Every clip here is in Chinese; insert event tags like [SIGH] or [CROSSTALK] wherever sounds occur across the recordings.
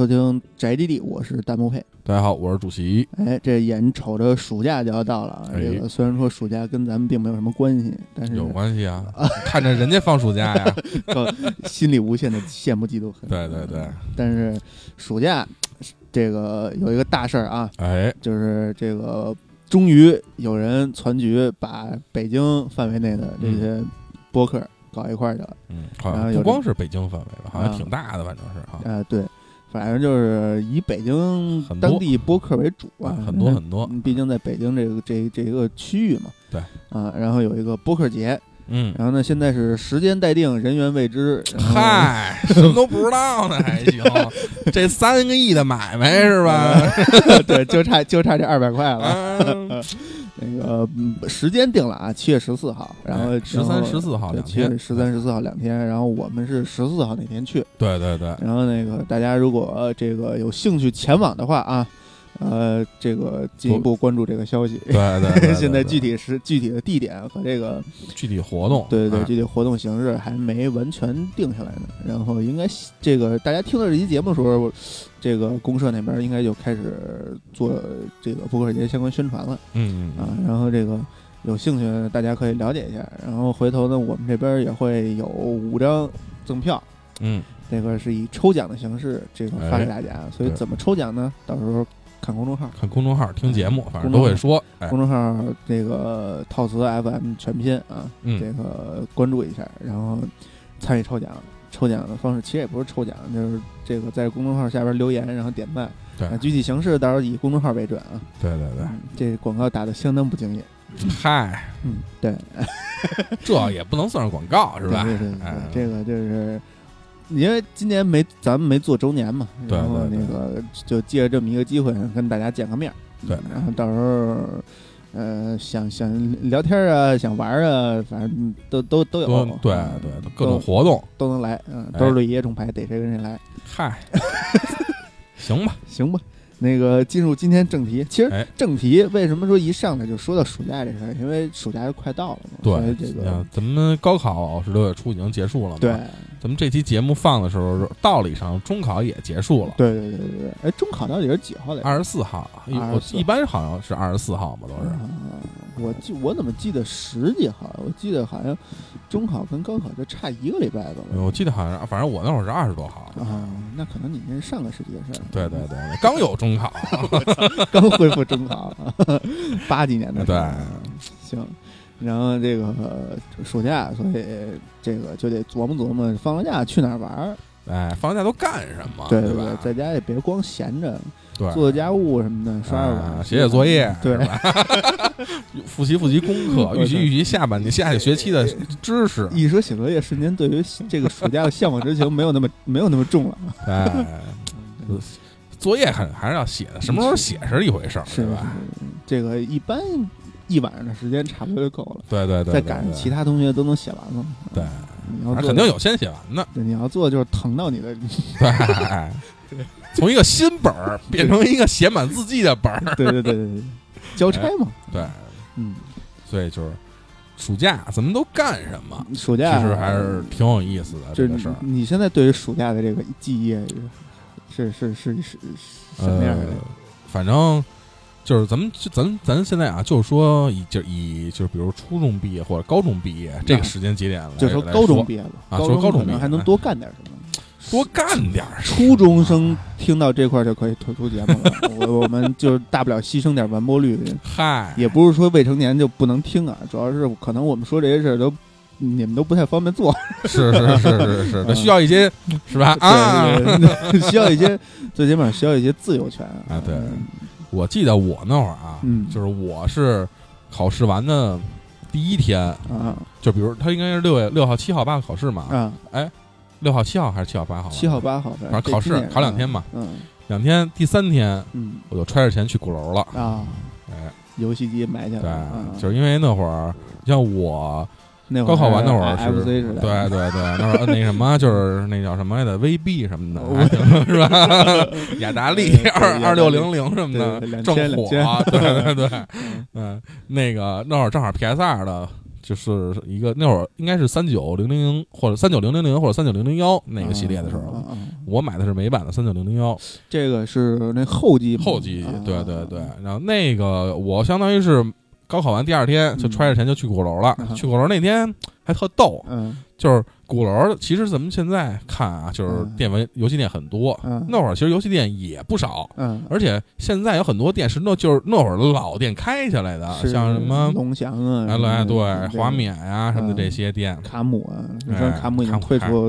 收听宅基地，我是弹幕配。大家好，我是主席。哎，这眼瞅着暑假就要到了，哎这个虽然说暑假跟咱们并没有什么关系，但是有关系啊，[LAUGHS] 看着人家放暑假呀。[LAUGHS] 心里无限的羡慕嫉妒恨。对对对，但是暑假这个有一个大事儿啊，哎，就是这个终于有人攒局把北京范围内的这些播客搞一块儿去了。嗯，好像不光是北京范围吧，好像啊挺大的，反正是哈，呃，对，反正就是以北京当地播客为主啊，很多很多。嗯毕竟在北京这个这这一个区域嘛。对。啊，然后有一个播客节，嗯，然后呢，现在是时间待定，人员未知。嗨，[LAUGHS] 什么都不知道呢，还行。这三个亿的买卖是吧？[LAUGHS] 对，就差就差这二百块了。[LAUGHS] 嗯那个嗯时间定了啊，七月十四号，然后哎十三、十四号两对七月天，十三、十四号两天，然后我们是十四号那天去。对对对，然后那个大家如果、呃这个有兴趣前往的话啊，呃，这个进一步关注这个消息。对对对 [LAUGHS] 对，现在具体是具体的地点和这个具体活动，对对对，哎具体活动形式还没完全定下来呢。然后应该这个大家听到这期节目的时候，这个公社那边应该就开始做这个播客节相关宣传了嗯嗯啊。然后这个有兴趣的大家可以了解一下。然后回头呢，我们这边也会有五张赠票。嗯，这个是以抽奖的形式这个发给哎大家，所以怎么抽奖呢？到时候看公众号，看公众号听节目，反正都会说，哎公，众号这个套词 FM 全拼啊，这嗯，个关注一下，然后参与抽奖。抽奖的方式其实也不是抽奖，就是这个在公众号下边留言，然后点赞。对啊具体形式到时候以公众号为准啊。对对对，嗯这广告打的相当不敬业。嗨，嗯，对，[LAUGHS] 这也不能算是广告是吧？对对对这个就是因为今年没咱们没做周年嘛，对然后那个就借着这么一个机会跟大家见个面儿。对然后到时候。呃，想想聊天啊，想玩啊，反正都都都有，多对嗯对，各种活动，都能来，嗯，哎都是爷爷中牌，逮谁跟谁来，嗨，[LAUGHS] 行吧，行吧？那个进入今天正题，其实哎正题为什么说一上来就说到暑假这事儿？因为暑假就快到了嘛，对，这个啊咱们高考是六月初已经结束了嘛？对，咱们这期节目放的时候，道理上中考也结束了，对对对对对，哎，中考到底是几号来着？二十四号，我一般好像是二十四号嘛，都是。啊我记我怎么记得十几号？我记得好像中考跟高考就差一个礼拜吧。我记得好像，反正我那会儿是二十多号。啊，那可能你那是上个世纪的事儿。对对对，对刚有中考，[LAUGHS] 刚恢复中考，[LAUGHS] 八几年的对，行。然后这个呃暑假，所以这个就得琢磨琢磨，放了假去哪儿玩儿？哎，放假都干什么？对对吧？在家也别光闲着，对，做做家务什么的，刷刷写写作业，对是吧 [LAUGHS] 复习复习功课，预习预习下半年下个学期的知识。一说写作业，瞬间对于这个暑假的向往之情没有那么没有那么重了。哎，作业还还是要写的，什么时候写是一回事儿，是吧？？这个一般一晚上的时间差不多就够了，对对对，再对对赶上其他同学都能写完了。对，你要肯定有先写完的，对，你要做就是疼到你的，[LAUGHS] 对，哎从一个新本儿变成一个写满字迹的本儿，对对对对对，交差嘛。对，嗯，所以就是暑假咱们都干什么？暑假其实还是挺有意思的这这个事儿。你现在对于暑假的这个记忆是是是是是什么样的呃？反正就是咱们咱咱现在啊，就是说以就以就是比如初中毕业或者高中毕业这个时间节点来，就说高中毕业了，啊高说高中毕业还能多干点什么。多干点儿初中生听到这块儿就可以退出节目了，我我们就大不了牺牲点完播率，[LAUGHS] 嗨，也不是说未成年就不能听啊，主要是可能我们说这些事儿都你们都不太方便做，是是是是是，这需要一些是吧？啊，[LAUGHS] 需要一些最起码需要一些自由权啊。对我记得我那会儿啊，嗯。就是我是考试完的第一天，啊。就比如他应该是六月六号、七号、八号考试嘛，啊，六号、七号还是七号、八号？七号、八号，反正考试考两天嘛，嗯。两天，第三天嗯。我就揣着钱去鼓楼了，啊，哎，游戏机买去了，就是因为那会儿像我那会儿高考完那会儿是对对对，那会儿那什么就是那叫什么来着，VB 什么的，是吧？雅达利二二六零零什么的正2000火，对对对，嗯，那个那会儿正好 PS 二的就是一个那会儿应该是三九零零零或者三九零零零或者三九零零幺那个系列的时候，我买的是美版的三九零零幺这个是那后机后继啊，对对对。然后那个我相当于是高考完第二天就揣着钱就去鼓楼了，嗯。去鼓楼那天还特逗，嗯。就是鼓楼其实咱们现在看啊，就是嗯电玩游戏店很多，嗯那会儿其实游戏店也不少。嗯，而且现在有很多店是那就是那会儿的老店开下来的，像什么龙翔啊，哎对华冕呀什么的嗯这些店，卡姆啊，你哎说卡姆已经退出，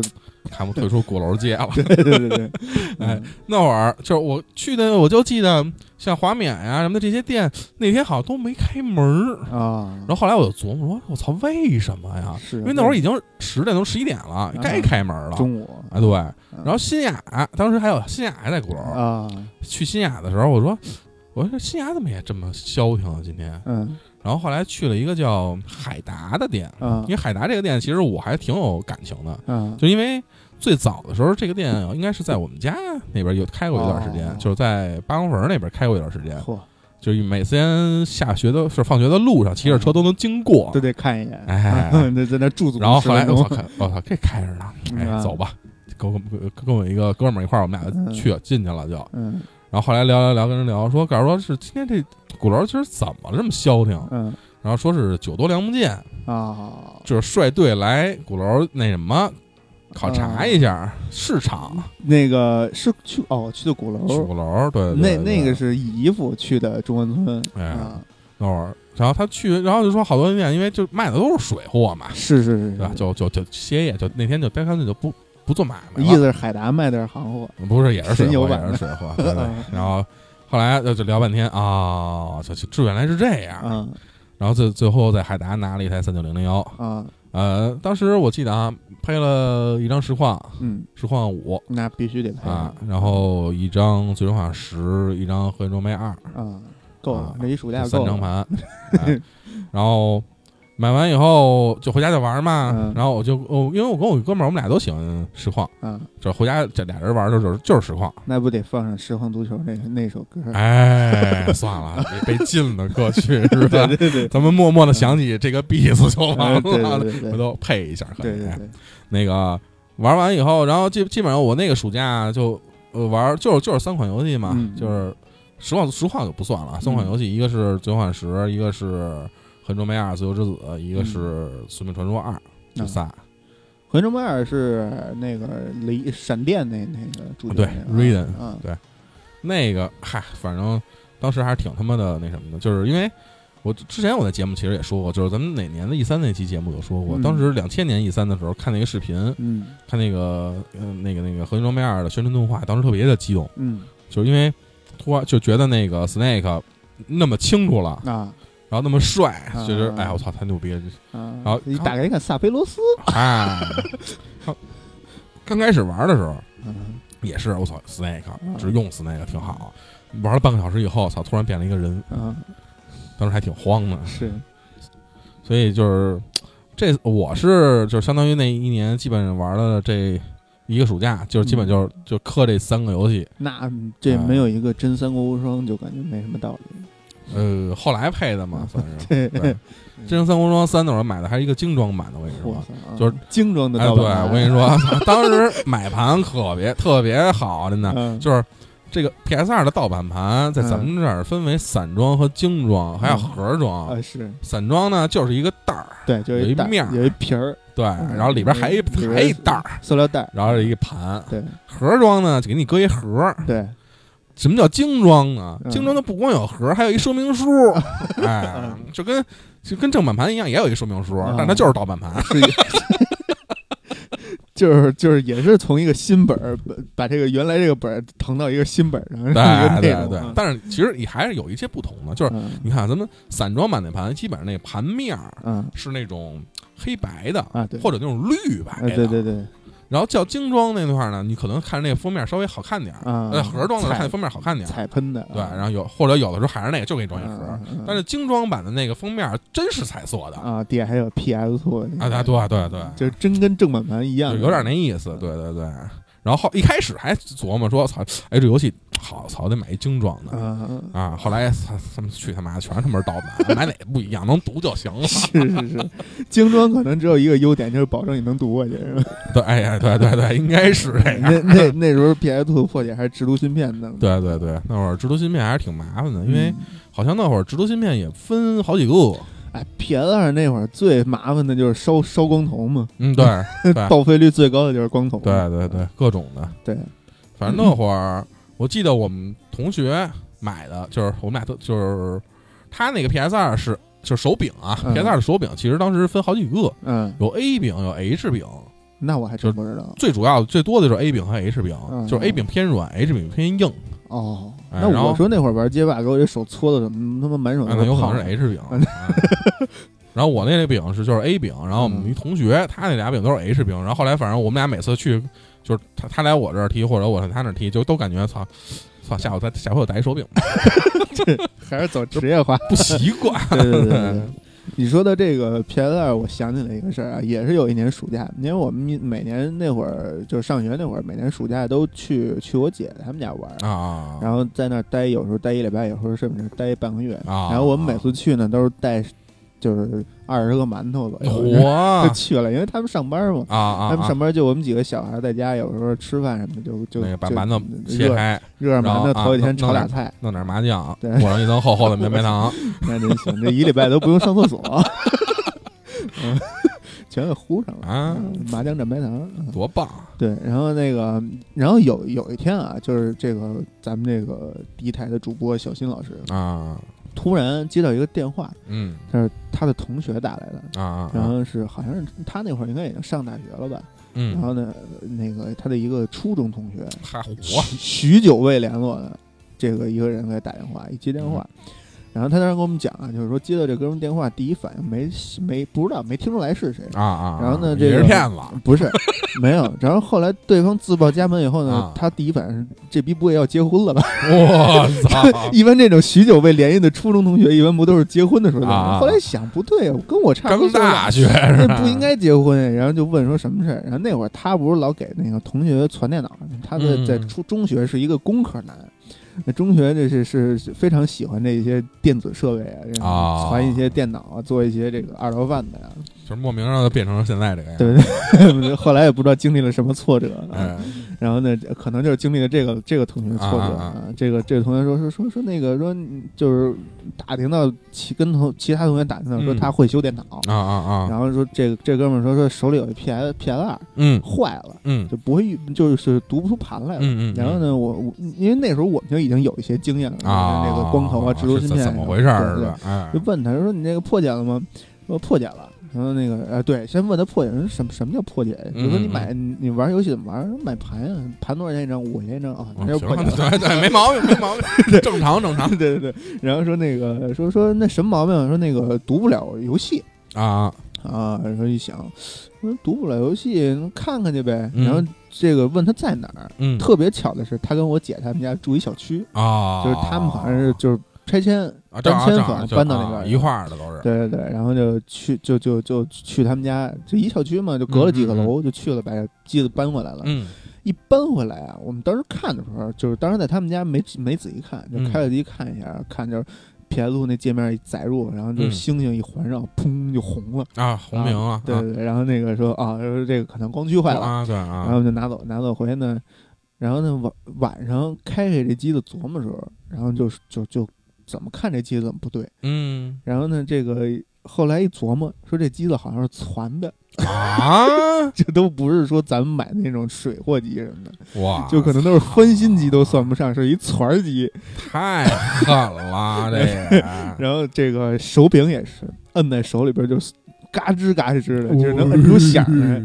看不退出鼓楼街了。[LAUGHS] 对对对对，[LAUGHS] 哎嗯，那会儿就是我去的，我就记得像华冕呀什么的这些店，那天好像都没开门儿。啊，然后后来我就琢磨说，我操，为什么呀？是因为那会儿已经十点钟十一点了，该开门了。中午啊，对。嗯然后新雅当时还有新雅还在鼓楼，啊，去新雅的时候，我说，我说新雅怎么也这么消停啊？今天。嗯然后后来去了一个叫海达的店，啊因为海达这个店其实我还挺有感情的，嗯，就因为最早的时候，这个店应该是在我们家那边有开过一段时间，哦就是在八公坟那边开过一段时间，嚯，就是每天下学的是放学的路上，骑着车都能经过。都得看一眼，哎。[LAUGHS] 那在那驻足，然后后来我操，看我操，这开着呢，哎，嗯走吧，跟我跟我一个哥们儿一块儿，我们俩嗯。去进去了就。嗯。然后后来聊聊聊，跟人聊说，告诉说是今天这鼓楼今儿怎么这么消停？嗯。然后说是酒多粮不见，啊，就是率队来鼓楼那什么考察一下市场。那个是去哦去的鼓楼，去鼓楼，对，对那对那个是姨夫去的中关村哎啊，那会儿，然后他去，然后就说好多店，因为就卖的都是水货嘛，是是是，对吧？就就就歇业，就那天就干脆就不不做买卖意，思是海达卖的是行货，不是也是水货，也是水货，对。[LAUGHS] 然后后来就就聊半天啊，就就这原来是这样。嗯。然后最最后在海达拿了一台三九零零幺，啊呃，当时我记得啊，配了一张实况，嗯，实况五那必须得配啊，然后一张最终幻想十，一张合金装备二，啊，够了 [LAUGHS] 啊，这一暑假够了，三张盘，哎然后买完以后就回家就玩嘛。嗯然后我就我因为我跟我哥们儿，我们俩都喜欢实况，啊，就是回家这俩人玩的就是就是实况。那不得放上《实况足球》那那首歌？哎，算了，被 [LAUGHS] 被禁了过去是吧？[LAUGHS] 对对对，咱们默默的想起这个 beat 就完了，哎对对对对回头配一下可以。对对对，那个玩完以后，然后基基本上我那个暑假就呃玩就是就是三款游戏嘛，嗯就是实况实况就不算了，三款游戏，一个是《最后幻十》，一个是《横装备二：自由之子》，一个是《宿命传说二》，就仨。魂中贝尔是那个雷闪电那那个主角对那个 Raiden 啊那个嗨，反正当时还是挺他妈的那什么的，就是因为。我之前我在节目其实也说过，就是咱们哪年的 E 三那期节目有说过，嗯。当时两千年 E 三的时候看那个视频，嗯。看那个呃那个那个《合金装备二》的宣传动画，当时特别的激动，嗯。就是因为突然就觉得那个 Snake 那么清楚了，啊然后那么帅，啊。就觉得哎我操太牛逼了，啊，然后你打开一看萨菲罗斯，哎，[LAUGHS] 刚开始玩的时候嗯。也是我操 Snake 只用 Snake 挺好，玩了半个小时以后，操突然变了一个人，啊。当时还挺慌的，是。所以就是这我是就相当于那一年基本上玩了这一个暑假，就是基本就是就磕这三个游戏，那这没有一个真三国无双，就感觉没什么道理。呃，后来配的嘛，[LAUGHS] 算是。对。对，真人三国双三那会儿买的还是一个精装版的，我跟你说。就是精装的哎，对，我跟你说，[LAUGHS] 当时买盘特别特别好，真的，嗯。就是这个 PS 二的盗版盘，在咱们这儿分为散装和精装，还有盒装。啊是。散装呢，就是一个袋儿，对，就有一面儿。有一皮儿，对，嗯。然后里边还一还一袋儿，塑料袋，然后是一个盘。对。盒装呢，就给你搁一盒儿。对，什么叫精装呢？嗯精装它不光有盒，[LAUGHS] 还有一说明书。[LAUGHS] 哎，就跟就跟正版盘一样，也有一说明书，嗯但它就是盗版盘。是。就是就是也是从一个新本儿把把这个原来这个本儿腾到一个新本儿上，对对对但是其实你还是有一些不同的，就是嗯你看咱们散装版那盘，基本上那盘面儿嗯是那种黑白的，或者那种绿白哎的。对对对然后叫精装那块儿呢，你可能看那个封面稍微好看点儿，啊，呃，盒装的彩看封面好看点儿。彩喷的，对，啊然后有或者有的时候还是那个就给你装一盒，但是精装版的那个封面真是彩色的。啊啊，底下还有 PS 错啊，对对对，就真跟正版盘一样。就，有点那意思，对对对。然后后一开始还琢磨说，操，哎，这游戏好操，得买一精装的啊，啊。后来他他们去他妈的全是他妈盗版，买哪个不一样，能读就行了。[LAUGHS] 是是是，精装可能只有一个优点，就是保证你能读过去，是吧？[LAUGHS] 对，哎呀，对对对，应该是这样。那 [LAUGHS] 那那时候 PS Two 破解还是直读芯片呢。对对对，那会儿直读芯片还是挺麻烦的，因为嗯好像那会儿直读芯片也分好几个。哎，PS 二那会儿最麻烦的就是烧烧光头嘛，嗯，对对报废率最高的就是光头。对对对，各种的。对，反正那会儿我记得我们同学买的就是我们俩都就是他那个 PS 二是就是手柄啊嗯，PS 二的手柄其实当时分好几个，嗯，有 A 柄有 H 柄，那我还真不知道。最主要的最多的就是 A 柄和 H 柄，嗯就是 A 柄偏软，H 柄偏硬。哦，那我说那会儿玩街霸，给我这手搓的怎么他妈满手啊，都是泡那有可能是 H 柄。然后我那个柄是就是 A 柄，然后我们嗯一同学他那俩柄都是 H 柄，然后后来反正我们俩每次去就是他他来我这儿踢或者我上他那儿踢，就都感觉操操下午再下回我带一手柄吧，[LAUGHS] 还是走职业化。不习惯。对对对。[LAUGHS] 你说的这个 PS 二，我想起来一个事儿啊，也是有一年暑假，因为我们每年那会儿就是上学那会儿，每年暑假都去去我姐他们家玩儿，啊，然后在那儿待，有时候待一礼拜，有时候甚至待半个月。啊，然后我们每次去呢，都是带就是二十个馒头左右，哇就 [LAUGHS] 去了，因为他们上班嘛。啊啊，他们上班就我们几个小孩在家，有时候吃饭什么就就那个把馒头切开，热着馒头，头几天炒俩菜，弄点麻酱，对。裹上一层厚厚的绵白糖，[LAUGHS] 那真行，这一礼拜都不用上厕所，嗯，[LAUGHS] 全给糊上了啊。嗯麻酱蘸白糖。嗯多棒。对，然后那个，然后有有一天啊，就是这个咱们这个第一台的主播小新老师啊！突然接到一个电话，嗯。他是他的同学打来的，啊啊，然后是好像是他那会儿应该已经上大学了吧，然嗯，后呢，那个他的一个初中同学，还火。许许久未联络的这个一个人给他打电话，一接电话，嗯然后他当时跟我们讲啊，就是说接到这哥们电话，第一反应没没不知道，没听出来是谁。啊啊！然后呢啊这个也是骗子不是，没有。然后后来对方自报家门以后呢，啊他第一反应是这逼不会要结婚了吧？我操！[LAUGHS] 一般这种许久未联系的初中同学，一般不都是结婚的时候后来想不对啊，跟我差不多刚大学这是吧？不应该结婚，然后就问说什么事儿。然后那会儿他不是老给那个同学传电脑，他在嗯在初中学是一个工科男。那中学这是是是非常喜欢这些电子设备啊，然后啊。传一些电脑啊，做一些这个二道贩子呀，就是莫名让他变成了现在这个样。对不对？[LAUGHS] 后来也不知道经历了什么挫折，啊哎，然后呢，可能就是经历了这个这个同学的挫折啊啊这个这个同学说说说说那个说嗯就是打听到其跟同其他同学打听到说嗯他会修电脑，啊啊啊！然后说这个这哥们儿说说手里有一 P S P S 二嗯坏了，嗯就不会就是读不出盘来了。嗯嗯，然后呢，我我因为那时候我们就已经有一些经验了，啊，那个光头啊、制作芯片怎么回事是吧？就问他说你那个破解了吗？说破解了。然后那个呃，对，先问他破解，什么什么叫破解？比如说你嗯买你你玩游戏怎么玩？买盘啊，盘多少钱一张？五块钱一张啊，那嗯就是破解 [LAUGHS] 了。行对对，没毛病，没毛病，[LAUGHS] 正常正常对对对，然后说那个说说那什么毛病？说那个读不了游戏啊啊。然后一想，说读不了游戏，看看去呗。嗯然后这个问他在哪儿，嗯特别巧的是，他跟我姐他们家住一小区，啊，就是他们好像是就是拆迁啊搬迁房正搬到那边啊一块儿的都是。对对对，然后就去就就就去他们家，就一小区嘛，就隔了几个楼，就去了，把机子搬回来了。嗯。一搬回来啊，我们当时看的时候，就是当时在他们家没没仔细看，就开了机看一下，看就是 PS 那界面一载入，然后就嗯。星星一环绕，砰就红了。啊，红屏啊，对对对，然后那个说啊，说这个可能光驱坏了，啊，对啊，然后就拿走，拿走回去呢，然后呢晚晚上开开这机子琢磨的时候，然后就就就怎么看这机子怎么不对，嗯。然后呢这个后来一琢磨，说这机子好像是攒的，啊，[LAUGHS] 这都不是说咱们买的那种水货机什么的，哇，就可能都是翻新机都算不上，是一攒儿机。太狠了，这个 [LAUGHS] 然后这个手柄也是摁在手里边就嘎吱嘎吱的，就是能摁出响来。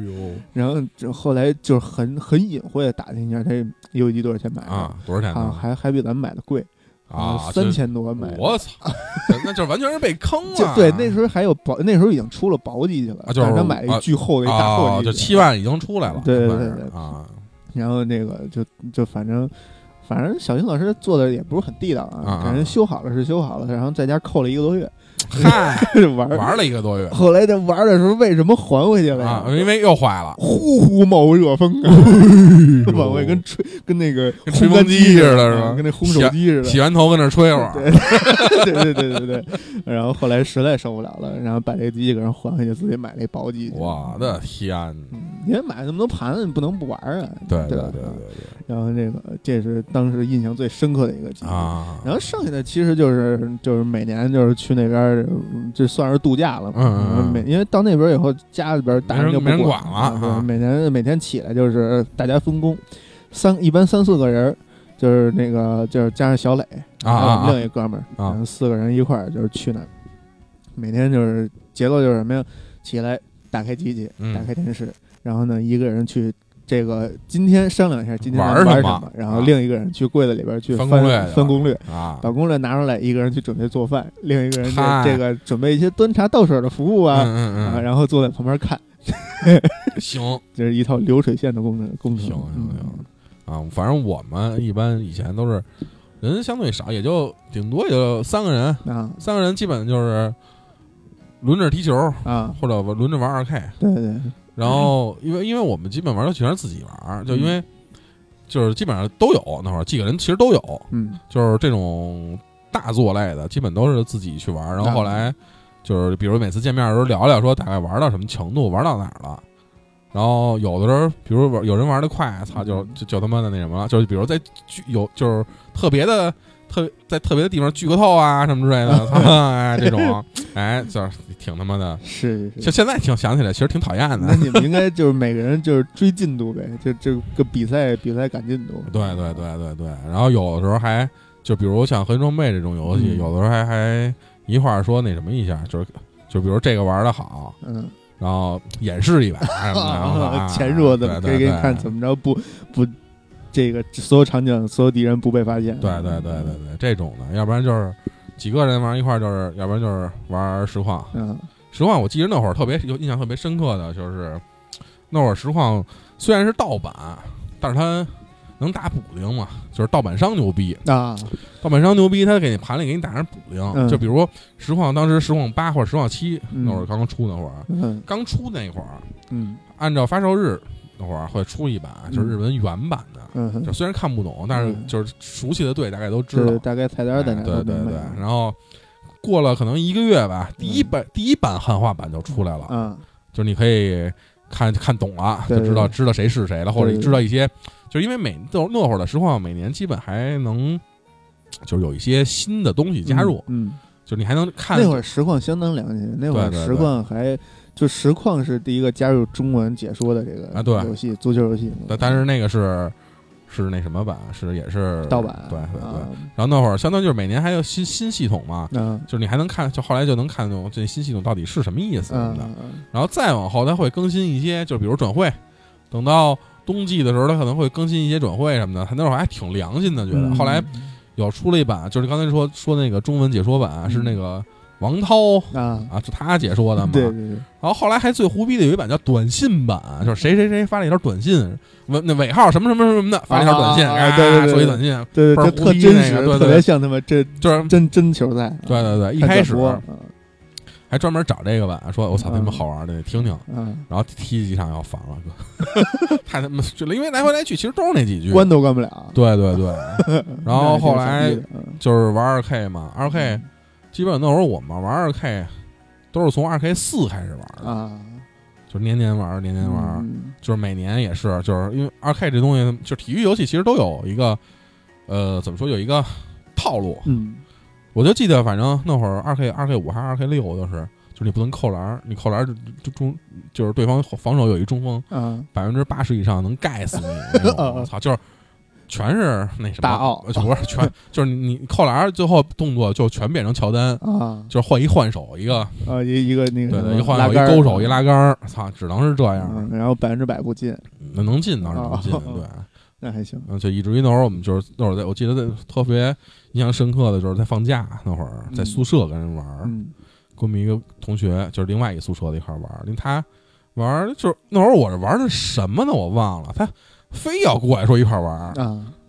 然后这后来就是很很隐晦的打听一下，这游戏机多少钱买的？啊，多少钱啊，还还比咱们买的贵啊，三千多买的。我操，那就完全是被坑 [LAUGHS] 了。对，那时候还有薄，那时候已经出了薄机去了，啊就是他买了一巨厚的一大厚啊，机去，就七万已经出来了。对对对对啊，然后那个就就反正反正小新老师做的也不是很地道啊，反正修好了是修好了，然后在家扣了一个多月，嗨，[LAUGHS] 玩。玩了一个多月后来在玩的时候，为什么还回去了？因为又坏了，呼呼冒热风啊，[LAUGHS] 往外跟吹跟那个跟吹风机似似的是吧跟那烘手机似的。洗完头跟那儿吹会儿，对 [LAUGHS] 对对对对对。然后后来实在受不了了，然后把这个机器给人还回去，自己买了一薄机器。我的天！嗯，因为买那么多盘子，你不能不玩啊。对对吧对对对然后这个这是当时印象最深刻的一个。啊，然后剩下的其实就是就是每年就是去那边这算是度假了嘛。嗯嗯嗯每因为到那边以后，家里边大人就不没人管管了每年每天起来就是大家分工，三一般三四个人，就是那个就是加上小磊啊啊还有我们啊另一哥们儿，啊四个人一块儿就是去那儿，每天就是节奏就是什么呀？起来打开机器，嗯打开电视，然后呢一个人去。这个今天商量一下，今天玩什么？么，然后啊。另一个人去柜子里边去翻翻攻略去了翻攻略，啊，把攻略拿出来，一个人去准备做饭，另一个人嗨。这这个准备一些端茶倒水的服务啊，嗯嗯，嗯。然后坐在旁边看，嗯，[LAUGHS] 行。这是一套流水线的工程工程。行行嗯。行。啊，反正我们一般以前都是人相对少，也就顶多也就三个人，啊。三个人基本就是轮着踢球啊，或者轮着玩二 K，对对，然后因为因为我们基本玩都全是自己玩，就因为就是基本上都有那会儿几个人其实都有，嗯就是这种大作类的，基本都是自己去玩。然后后来就是，比如每次见面的时候聊聊，说大概玩到什么程度，玩到哪儿了。然后有的时候，比如玩有人玩的快，操，就就就他妈的那什么了，就是比如在有就是特别的特别在特别的地方聚个透啊什么之类的，操 [LAUGHS] 哎这种，哎就是挺他妈的。[LAUGHS] 是是。就现在挺想起来，其实挺讨厌的那。你们应该就是每个人就是追进度呗，就这个比赛比赛赶进度。对对对对对，然后有的时候还就比如像合金装备这种游戏，嗯有的时候还还一块儿说那什么一下，就是就比如这个玩的好，嗯，然后演示一把什么的然后啊，前说怎么可以给你看。怎么着不不，这个所有场景所有敌人不被发现。对对对对对，这种的，要不然就是几个人玩一块儿，就是要不然就是玩实况。嗯实况我记得那会儿特别有印象特别深刻的就是，那会儿实况虽然是盗版，但是它能打补丁嘛，就是盗版商牛逼。啊盗版商牛逼，他给你盘里给你打上补丁，嗯就比如实况当时实况八或者实况七嗯那会儿刚刚出那会儿，嗯刚出那会儿，嗯按照发售日那会儿会出一版，就是日文原版的，嗯就虽然看不懂，但是嗯。就是熟悉的队大概都知，道。大概菜单在哪对对对，然后过了可能一个月吧，第一版第一版汉化版就出来了，嗯。就是你可以看看懂了，就知道知道谁是谁了，或者知道一些，就是因为每都那会儿的实况每年基本还能。就是有一些新的东西加入，嗯，就是你还能看那会儿实况相当良心，那会儿实况还就实况是第一个加入中文解说的这个啊对游戏，足球游戏，但但是那个是是那什么版，是也是盗版，对对对。啊然后那会儿相当于就是每年还有新新系统嘛，啊就是你还能看，就后来就能看懂这新系统到底是什么意思什么的。啊然后再往后，它会更新一些，就比如转会，等到冬季的时候，它可能会更新一些转会什么的。它那会儿还挺良心的，觉得。嗯后来有出了一版，就是刚才说说那个中文解说版，嗯是那个王涛啊，啊，是他解说的嘛。对对对，然后后来还最胡逼的有一版叫短信版，就是谁谁谁发了一条短信，尾那尾号什么什么什么的，发了一条短信，啊对对对说一短信，对对，就特真实，个对对对特别像他妈这就是真真球赛。对对对，一开始还专门找这个版，说我操，嗯他妈好玩的，得听听。嗯，然后踢几场要烦了，哥，[LAUGHS] 太他妈就因为来回来去其实都是那几句。关都关不了。对对对，[LAUGHS] 然后后来就是玩二 K 嘛，二 K 嗯基本那会儿我们玩二 K 都是从二 K 四开始玩的，啊，就是年年玩，年年玩，嗯。就是每年也是，就是因为二 K 这东西，就体育游戏其实都有一个，呃，怎么说有一个套路。嗯。我就记得，反正那会儿二 K 二 K 五还是二 K 六，就是就是你不能扣篮，你扣篮就就中，就是对方防守有一中锋，啊百分之八十以上能盖死你。[LAUGHS] 我操，就是全是那什么大奥呃不是全 [LAUGHS] 就是你你扣篮最后动作就全变成乔丹，啊就是换一换手一个，啊一一个那个对对，一换手一勾手一拉杆儿，操，只能是这样，嗯，然后百分之百不进，那能进倒是能进，哦对。[LAUGHS] 那还行。嗯，就以至于那会儿我们就是那会儿在，我记得在特别印象深刻的就是在放假那会儿，在嗯宿舍跟人玩跟我们一个同学就是另外一个宿舍的一块儿玩儿，因为他玩就是那会儿我是玩的什么呢？我忘了，他非要过来说一块玩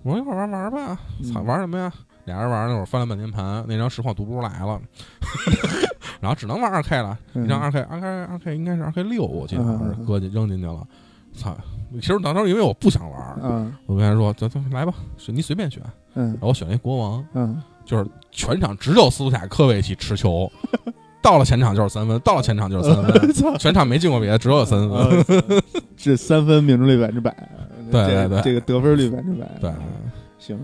我说一块玩玩儿吧，嗯操，玩什么呀？俩人玩那会儿翻了半天盘，那张实况读不出来了，[LAUGHS] 然后只能玩二 K 了，嗯一张二 K，二 K 二 K 应该是二 K 六，我记得好像是嗯嗯嗯搁进扔进去了。操！其实当时因为我不想玩，嗯我跟他说：“走走，来吧，你随便选。”嗯然后我选了一国王，嗯，就是全场只有斯图亚科维奇持球，[LAUGHS] 到了前场就是三分，到了前场就是三分，[LAUGHS] 操，全场没进过别的，只有三分。呃这三分命中率百分之百，对对对。这个得分率百分之百，对，行。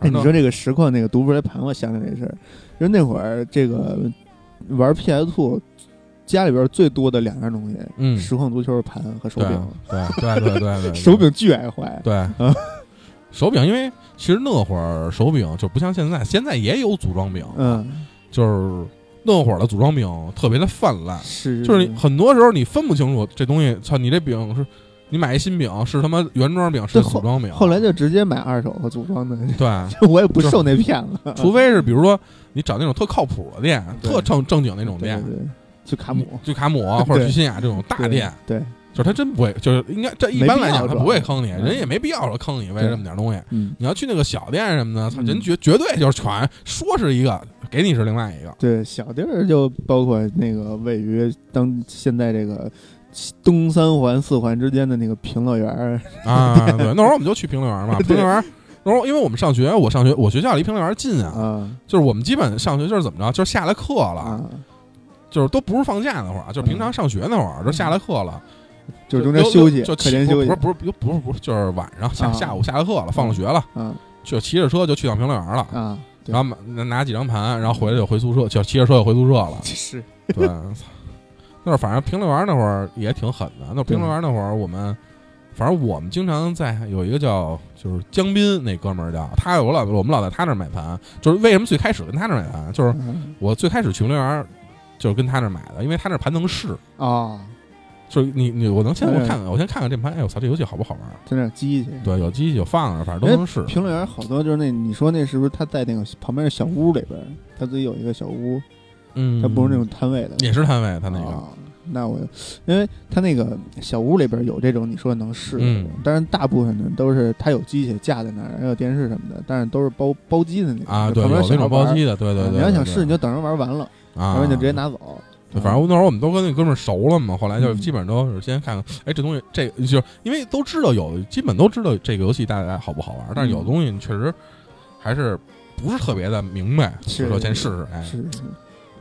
哎，你说这个实况那个读不出来盘，我想起来这事儿，就是那会儿这个玩 PS Two，家里边最多的两样东西，嗯，实况足球盘和手柄，对对对对 [LAUGHS] 对，手柄巨爱坏，对，[LAUGHS] 手柄，因为其实那会儿手柄就不像现在，现在也有组装柄，嗯，就是那会儿的组装柄特别的泛滥，是，就是很多时候你分不清楚这东西，操，你这饼是你买一新饼是他妈原装饼是组装饼，后来就直接买二手和组装的，对，[LAUGHS] 我也不受那骗了，[LAUGHS] 除非是比如说你找那种特靠谱的店，特正正经那种店，对去卡姆去卡姆啊或者去新雅这种大店，对，就是他真不会，就是应该这一般来讲他不会坑你，人也没必要说坑你为这么点东西。嗯，你要去那个小店什么的，人绝绝对就是全说是一个，给你是另外一个。对，小地儿就包括那个位于当现在这个东三环四环之间的那个平乐园儿，啊，对，那会儿我们就去平乐园嘛，[LAUGHS] 平乐园。那会儿因为我们上学，我上学，我学校离平乐园近啊，啊就是我们基本上学就是怎么着，就是下了课了，啊，就是都不是放假那会儿啊，就是平常上学那会儿，就下了课了，就是中间休息，就课间休息不是不是不是不是，就是晚上下啊下午下了课了，放了学了，啊就骑着车就去趟平乐园了，啊，然后拿拿几张盘，然后回来就回宿舍，就骑着车就回宿舍了。[LAUGHS] 是对，操那会儿反正评论员那会儿也挺狠的。那评论员那会儿我们，反正我们经常在有一个叫就是江斌那哥们儿叫他，我老我们老在他那儿买盘。就是为什么最开始跟他那儿买盘，就是嗯我最开始去评论员就是跟他那儿买的，因为他那盘能试。啊，就是你你我能先嗯我看看，我先看看这盘，哎我操，这游戏好不好玩？在那儿机器。对，有机器有放着，反正都能试。评论员好多就是那，你说那是不是他在那个旁边的小屋里边，他自己有一个小屋，嗯，他不是那种摊位的，也是摊位，他那个。啊那我，因为他那个小屋里边有这种你说能试的，嗯。但是大部分的都是他有机器架在那儿，还有电视什么的，但是都是包包机的那种啊，对，有那种包机的，对对对。你要想试，你就等人玩完了，啊，然后你就直接拿走。对，反正那会儿我们都跟那哥们儿熟了嘛，后来就嗯。基本上都是先看看，哎，这东西这就是因为都知道有，基本都知道这个游戏大概好不好玩，但是有东西确实还是不是特别的明白，是所以说先试试，哎，是是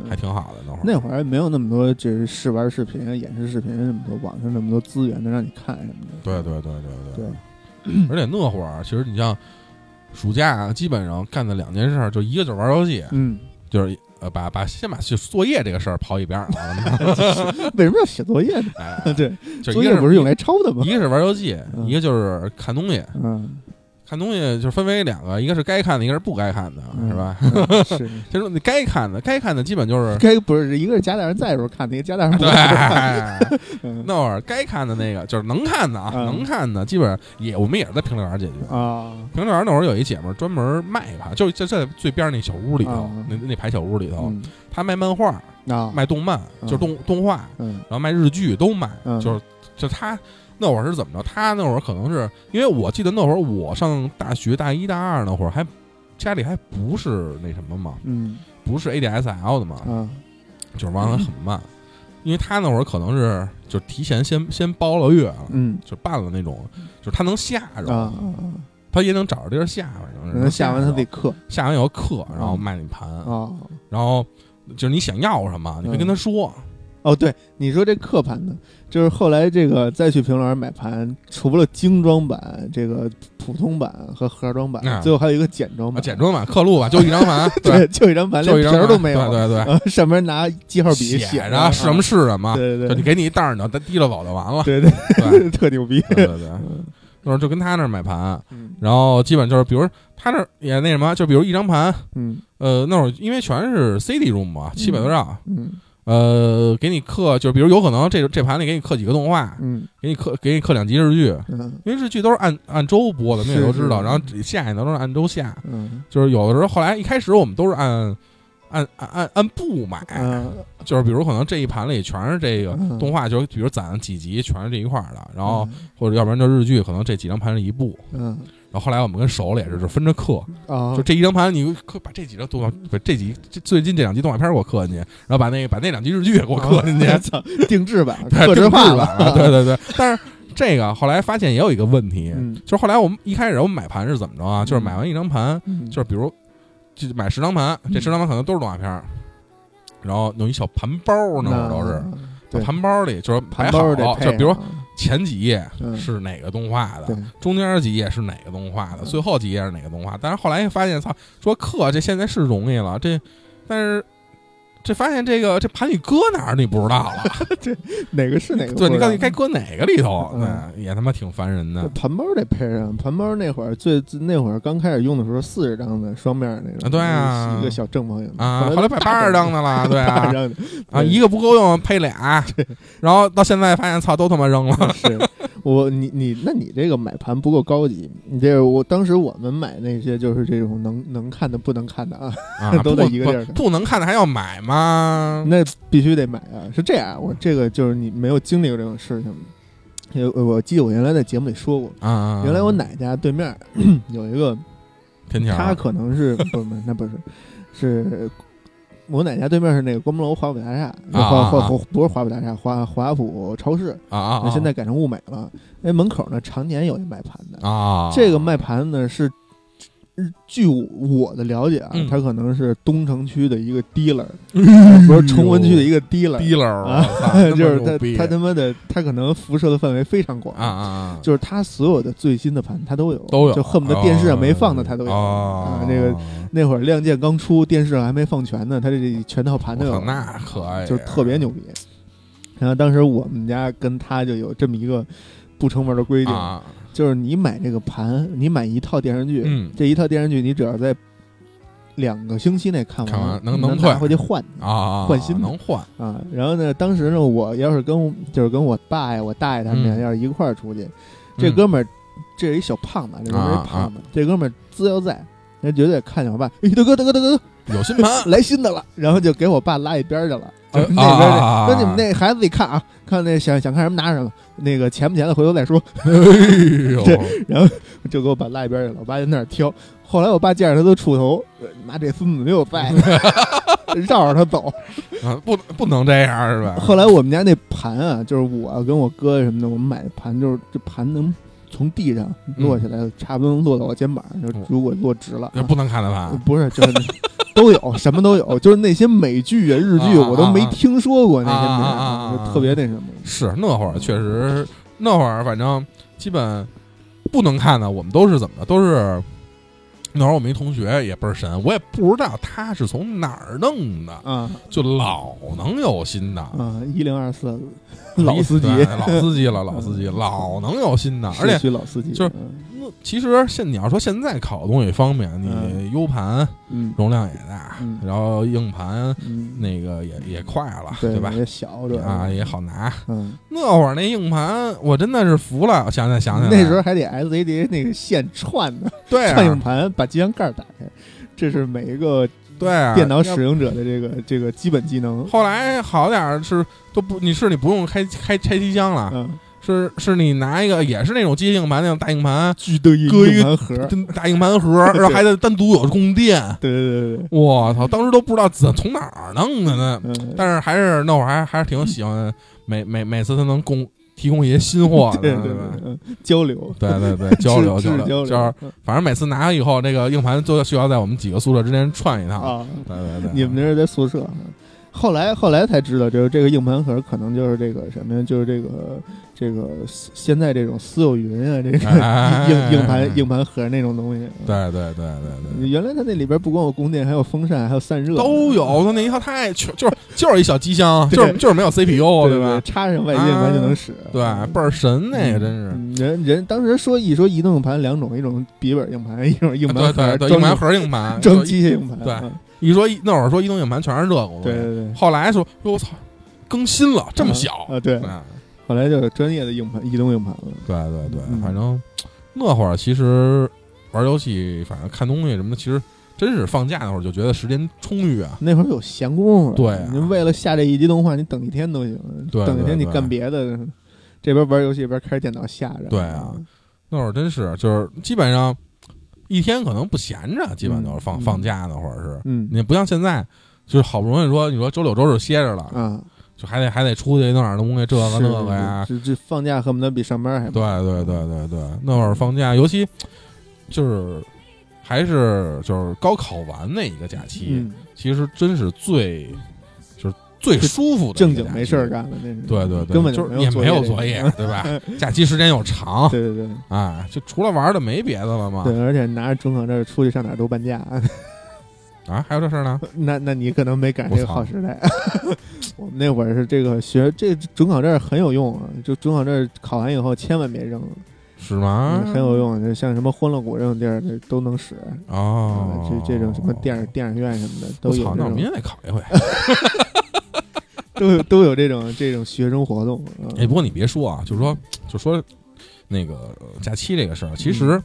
还挺好的那会儿。那会儿没有那么多就是试玩视频、演示视频那么多，网上那么多资源能让你看什么的。对对对对对，[CLEARS THROAT] 而且那会儿其实你像暑假基本上干的两件事儿，就一个就是玩游戏，嗯，就是呃把把先把写作业这个事儿抛一边儿了，[LAUGHS] 为什么要写作业呢？哎，[LAUGHS] 对，就一个作业不是用来抄的吗一？个是玩游戏，嗯一个就是看东西。嗯，看东西就分为两个，一个是该看的，一个是不该看的，嗯是吧？[LAUGHS] 嗯是，就是你该看的，该看的基本就是该不是一个是贾大人在的时候看的，一个家大人不对 [LAUGHS] 那会儿该看的那个就是能看的啊，嗯能看的基本上也我们也是在评论员解决。啊，评论员那会儿有一姐们儿专门卖盘，就就在最边儿那小屋里头啊，那那排小屋里头，嗯。她卖漫画，啊，卖动漫，嗯就是动动画，嗯。然后卖日剧都卖，嗯。就是就她那会儿是怎么着？他那会儿可能是因为我记得那会儿我上大学大一大二那会儿还家里还不是那什么嘛，嗯不是 ADSL 的嘛，啊就是玩的很慢，因为他那会儿可能是就提前先先包了月了，嗯就办了那种，就是他能下着，他也能找着地儿下，反正啊，是能下完他得刻下完以后刻，然后卖你盘，啊。然后就是你想要什么，你可以跟他说，哦，对，你说这刻盘呢，就是后来这个再去评论员买盘，除了精装版、这个普通版和盒装版，啊最后还有一个简装啊，版。简装版刻录吧，就一张盘，[LAUGHS] 对，就一张盘，连 [LAUGHS] 就一张盘皮儿都没有，对对上面拿记号笔写着着什么是什么，对对对，给你一袋儿，你就提了走就完了，对对对特牛逼。对对对，嗯那会儿就跟他那儿买盘，嗯然后基本就是比如他那儿也那什么，就比如一张盘。嗯呃，那会儿因为全是 CD room 嘛，七百多兆，嗯呃，给你刻，就是比如有可能这这盘里给你刻几个动画，嗯。给你刻给你刻两集日剧，嗯。因为日剧都是按按周播的，你也都知道，然后下也都是按周下，嗯。就是有的时候后来一开始我们都是按按按按按部买，嗯。就是比如可能这一盘里全是这个嗯。动画，就是比如攒几集全是这一块儿的，然后或者要不然就日剧，可能这几张盘是一部，嗯然后后来我们跟熟了也是，就分着刻，啊，就这一张盘你刻把这几张动画，不这几这最近这两集动画片给我刻进去，然后把那个把那两集日剧也给我刻进去，[LAUGHS] 操，定制版，[LAUGHS] 定制版啊对对对。但是这个后来发现也有一个问题，嗯就是后来我们一开始我们买盘是怎么着啊？就是买完一张盘，嗯就是比如就买十张盘，这十张盘可能都是动画片儿，然后弄一小盘包那会儿都是。对盘包里就是摆好就比如啊前几页嗯是哪个动画的，对中间几页是哪个动画的，嗯最后几页是哪个动画。但是后来发现，操，说刻这现在是容易了，这但是这发现这个这盘里搁哪儿你不知道了，[LAUGHS] 这哪个是哪个对，道？你到底该搁哪个里头？嗯。对，也他妈挺烦人的。盘包得配上，盘包那会儿最最那会儿刚开始用的时候，四十张的双面那种，啊对啊。一个小正方形啊，后来摆八十张的了，对啊，[LAUGHS] 啊，一个不够用配俩，[LAUGHS] 然后到现在发现，操，都他妈扔了。是我你你那你这个买盘不够高级，你这个我当时我们买那些就是这种能能看的不能看的啊，啊，[LAUGHS] 都在一个地儿的不不能看的还要买吗？那必须得买啊！是这样，我这个就是你没有经历过这种事情。有我记得我原来在节目里说过，啊，原来我奶家对面 [CLEARS THROAT] 有一个，天桥，他可能是不是不是那不是是。我奶家对面是那个光明楼华府大厦，啊华华啊。华不是华府大厦，华华府超市，啊啊，那现在改成物美了。那门口呢，常年有一卖盘的，啊，这个卖盘呢是，据我的了解啊，嗯他可能是东城区的一个 dealer，不不是崇文区的一个 dealer，dealer，啊 [LAUGHS] 就是他他他妈的他可能辐射的范围非常广啊啊啊，就是他所有的最新的盘他都有，都有，就恨不得电视上没放的他都有啊啊。这个那会儿亮剑刚出，电视上还没放全呢，他这全套盘都有我操，那可爱，就是特别牛逼。然后当时我们家跟他就有这么一个不成文的规定，啊，就是你买这个盘，你买一套电视剧，嗯。这一套电视剧你只要在两个星期内看看完能能能退拿回去换啊，换新的。能换。啊。然后呢，当时呢，我要是跟就是跟我爸呀、我大爷他们俩嗯。要是一块儿出去，这哥们儿这是一小胖子，这哥们儿啊一胖子，这哥们儿资要在，人绝对看见我爸，哎，大哥大哥大哥，有新盘。[LAUGHS] 来新的了，然后就给我爸拉一边儿去了。呃就是那边儿去啊说你们那孩子自己看啊，看那想想看什么拿什么，那个钱不钱的回头再说。[LAUGHS] 哎呦，然后就给我爸拉一边儿去了，我爸就在那儿挑。后来我爸见着他都怵头，呃妈这孙子没有在，[LAUGHS] 绕着他走。[LAUGHS] 啊不不能这样是吧？后来我们家那盘啊，就是我跟我哥什么的，我们买的盘就是这盘能从地上落下来，差不多能落到我肩膀上，就嗯如果落直了，那不能看的吧？不是就是都有，什么都有，就是那些美剧啊、日剧啊我都没听说过那些就特别那什么。是那会儿确实，那会儿反正基本不能看的，我们都是怎么的？都是那会儿我们一同学也倍儿神，我也不知道他是从哪儿弄的，啊就老能有新的。啊！一零二四老司机，对老司机了，[LAUGHS] 老司机老能有新的，而且老司机就是其实现你要说现在考东西方便，你嗯。U 盘嗯。容量也大，嗯。然后硬盘嗯，那个也也快了，对吧？也小主要。啊，也好拿。嗯，那会儿那硬盘，我真的是服了。想想想想，那时候还得 SAD 那个线串的，对串硬啊，盘把机箱盖儿打开，这是每一个对啊，电脑使用者的这个这个基本技能。后来好点儿是都不，你是你不用开开拆机箱了，嗯，是是你拿一个也是那种机械硬盘那种大硬盘，巨的一搁一个硬盘盒，大硬盘盒，然后还得单独有供电。对对对对，我操，当时都不知道怎从哪儿弄的呢。嗯，但是还是那会儿还还是挺喜欢，每每每次他能供提供一些新货的，对对对交流，对对对，交流 [LAUGHS] 交流，交就是流反正每次拿了以后，这个硬盘就需要在我们几个宿舍之间串一趟。啊。对对对，你们那是在宿舍。后来后来才知道，就是这个硬盘盒可能就是这个什么呀？就是这个这个现在这种私有云啊，这个哎硬硬盘硬盘盒那种东西。对对对对对，原来它那里边不光有供电，还有风扇，还有散热，都有。它那一套太全，就是就是一小机箱，就是就是没有 CPU，对吧？插上外接硬盘就能使。对，倍儿神那个真是。嗯人人当时说一说移动硬盘两种，一种笔记本硬盘，一种硬盘对对对，盒装硬盘盒硬盘，装机械硬盘。对嗯一说那会儿说移动硬盘全是这个，对对对，后来说哟我操，更新了这么小，啊对，对后来就有专业的硬盘移动硬盘了。对对对，嗯反正那会儿其实玩游戏，反正看东西什么的，其实真是放假那会儿就觉得时间充裕啊。那会儿有闲工夫，对啊。你为了下这一集动画，你等一天都行，对等一天你干别的，这边玩游戏，这边开着电脑下着。对啊。那会儿真是就是基本上一天可能不闲着，基本都是放、嗯放假那会儿是。嗯你不像现在，就是好不容易说你说周六周日歇着了，啊，就还得还得出去弄点东西，这个那个呀。这这放假恨不得比上班还对对对对对，那会儿放假，尤其就是还是就是高考完那一个假期，嗯，其实真是最就是最舒服的正经没事儿。干了，那是对对对，根本就是也没有作业，[LAUGHS] 对吧？假期时间又长，对对对啊，就除了玩的没别的了吗？对，而且拿着准考证出去上哪儿都半价，[LAUGHS] 啊，还有这事儿呢？[LAUGHS] 那那你可能没赶上这个好时代。我们那会儿是这个学这准考证很有用啊，就准考证考完以后千万别扔了，是吗？嗯很有用。就像什么欢乐谷这种地儿这都能使，哦啊，这这种什么电影电影院什么的都我操，有那我明天得考一回。[LAUGHS] 都有都有这种这种学生活动。啊哎，不过你别说啊，就是说，就说那个呃假期这个事儿，其实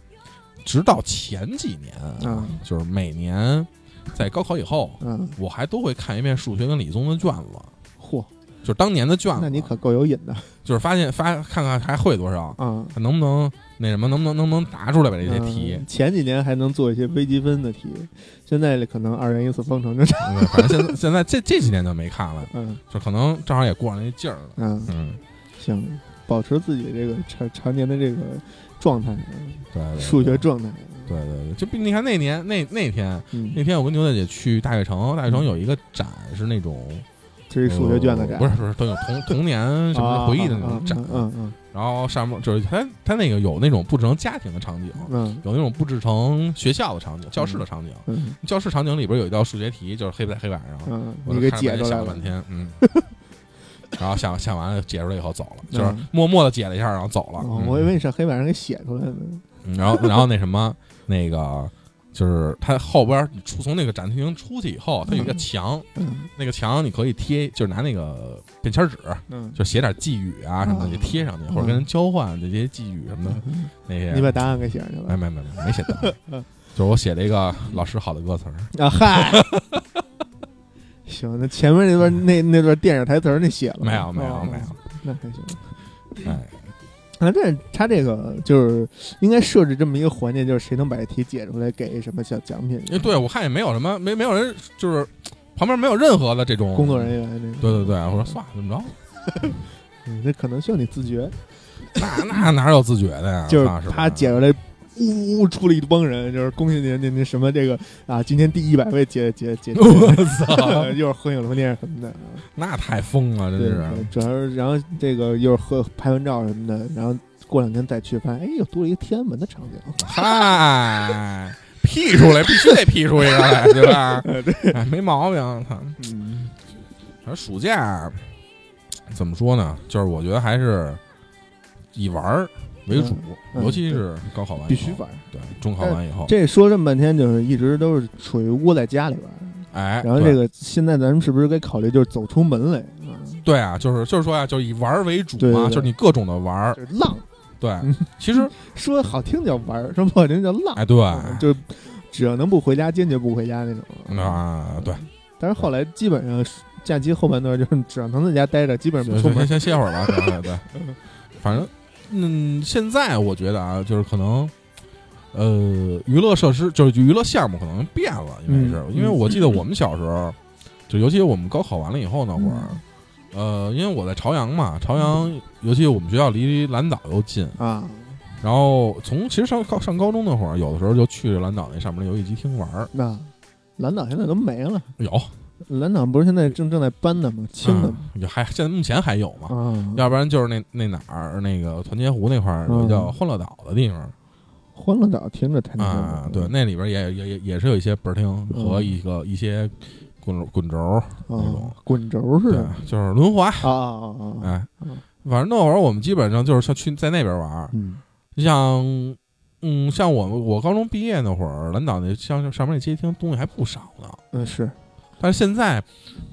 直到前几年嗯就是每年在高考以后，嗯，我还都会看一遍数学跟理综的卷子，嚯，就是当年的卷子。那你可够有瘾的就是发现发看看还会多少，啊！看能不能那什么，能不能能不能答出来吧这些嗯题。前几年还能做一些微积分的题，现在可能二元一次方程就差。嗯反正现在现在这这几年就没看了，嗯就可能正好也过上那劲儿了。嗯，嗯，行，保持自己这个常常年的这个状态，嗯对对，数学状态。对对对，就比你看那年那那天嗯，那天我跟牛大姐去大悦城，大悦城有一个展是那种这是数学卷子展，呃不是不是都有童童年什么回忆的那种展，嗯嗯然后上面就是它它那个有那种布置成家庭的场景，嗯有那种布置成学校的场景、教室的场景。嗯教室场景里边有一道数学题，就是黑在黑板上，嗯，我给解出来了了半天，嗯。[LAUGHS] 然后想想完了，解出来以后走了，就是嗯默默的解了一下，然后走了。我以为你是黑板上给写出来的。嗯然后然后那什么，那个就是它后边你出从那个展厅出去以后，它有一个嗯。墙，嗯。那个墙你可以贴，就是拿那个便签纸，嗯，就写点寄语啊什么的，嗯就贴上去，或者跟人交换这些寄语什么的那些。你把答案给写上去没了没没没没写答案，[LAUGHS] 就是我写了一个老师好的歌词儿。啊？嗨，行，那前面那段那那段电影台词儿你写了没有没有哦没有，那还行。哎，啊，这他这个就是应该设置这么一个环节，就是谁能把这题解出来，给什么小奖品？对我看也没有什么，没没有人，就是旁边没有任何的这种工作人员这个，对对对，我说算了，怎么着？[LAUGHS] 嗯，这可能需要你自觉，那那哪有自觉的呀？[LAUGHS] 就是他解出来，呜呜出了一帮人，就是恭喜您，您您什么这个啊，今天第一百位解解解，[LAUGHS] 我操，又是合影留念什么的，啊那太疯了，真，是。主要是然后这个一会儿合拍完照什么的，然后过两天再去，发现哎，又多了一个天安门的场景，嗨，P 出来必须得 P 出一个来，[LAUGHS] 对吧？对，哎，没毛病。操，嗯反正暑假怎么说呢？就是我觉得还是以玩儿为主，嗯尤其是高考完以后必须玩。对，中考完以后，这说这么半天，就是一直都是处于窝在家里边儿。哎，然后对这个现在咱们是不是该考虑就是走出门来啊？对啊，就是就是说呀，就以玩儿为主嘛，对对对就是你各种的玩儿。就是浪，对嗯，[LAUGHS] 其实 [LAUGHS] 说好听叫玩儿，说不好听叫浪。哎，对，嗯就只要能不回家，坚决不回家那种。啊，对，但是后来基本上假期后半段就是只要能在家待着，基本上不出门。先先歇会儿吧，对对对，[LAUGHS] 反正嗯，现在我觉得啊，就是可能。呃，娱乐设施就是娱乐项目可能变了，因为是、嗯因为我记得我们小时候，就尤其我们高考完了以后那会儿，嗯呃，因为我在朝阳嘛，朝阳尤其我们学校离蓝岛又近，啊，然后从其实上高上高中那会儿，有的时候就去蓝岛那上面的游戏机厅玩儿。那蓝岛现在都没了。有，蓝岛不是现在正正在搬的吗？清的吗？嗯，有还现在目前还有嘛？啊，要不然就是那那哪儿那个团结湖那块儿有一叫嗯欢乐岛的地方欢乐岛听着太啊，对，那里边也也也也是有一些本儿厅和一个一些滚滚轴，那种啊，滚轴似的，就是轮滑，啊啊啊啊！哎嗯，反正那会儿我们基本上就是像去在那边玩儿，嗯你像。嗯，像我们我高中毕业那会儿，蓝岛那像上面那街厅东西还不少呢。嗯是。但是现在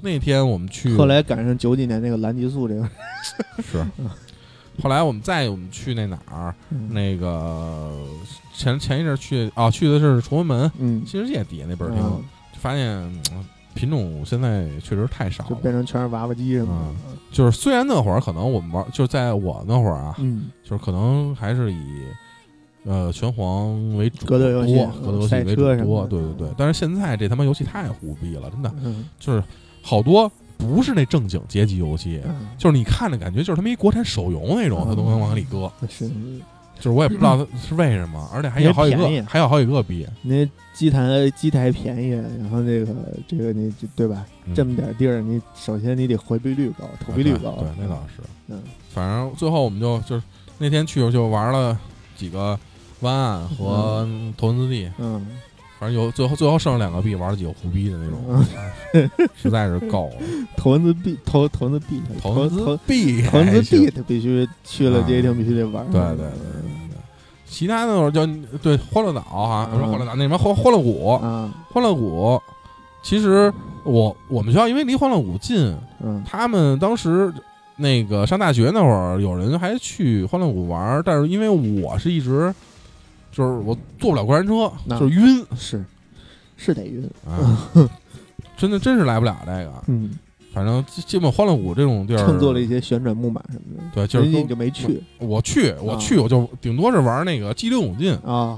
那天我们去，后来赶上九几年那个蓝激素这个，是，后来我们再我们去那哪儿，嗯。那个前前一阵儿去啊，去的是崇文门嗯，新世界底下那本儿厅，嗯。就发现嗯品种现在确实太少了。就变成全是娃娃机什么的。就是虽然那会儿可能我们玩，就是在我那会儿啊，嗯。就是可能还是以呃拳皇为主格斗游戏多，格斗游戏为主对对对。但是现在这他妈游戏太虎逼了，真的嗯就是好多不是那正经街机游戏，嗯就是你看着感觉就是他妈一国产手游那种，嗯他都能往里搁，是就是我也不知道是为什么，而且还有好几个，还有好几个逼，那机台机台便宜，然后这个这个你对吧？嗯这么点地儿，你首先你得回避率高，投币率高。对对，那倒是。嗯反正最后我们就就是那天去就玩了几个湾岸和头文字 D，嗯反正有最后最后剩下两个币，玩了几个胡逼的那种，嗯，实在是够了。头文字 B 头头文字 B 头文字头 B，头文字还行 B 他必须去了啊这一厅必须得玩。对对对对对。其他那会儿叫对欢乐岛哈，嗯不是欢乐岛，那什么欢欢乐谷，啊欢乐谷。其实我我们学校因为离欢乐谷近，嗯他们当时那个上大学那会儿，有人还去欢乐谷玩儿，但是因为我是一直就是我坐不了过山车，就是晕是是得晕。啊，[LAUGHS] 真的真是来不了这个。嗯，反正基基本欢乐谷这种地儿，乘坐了一些旋转木马什么的，对，就是你就没去我去我去我就顶多是玩那个激流勇进，啊，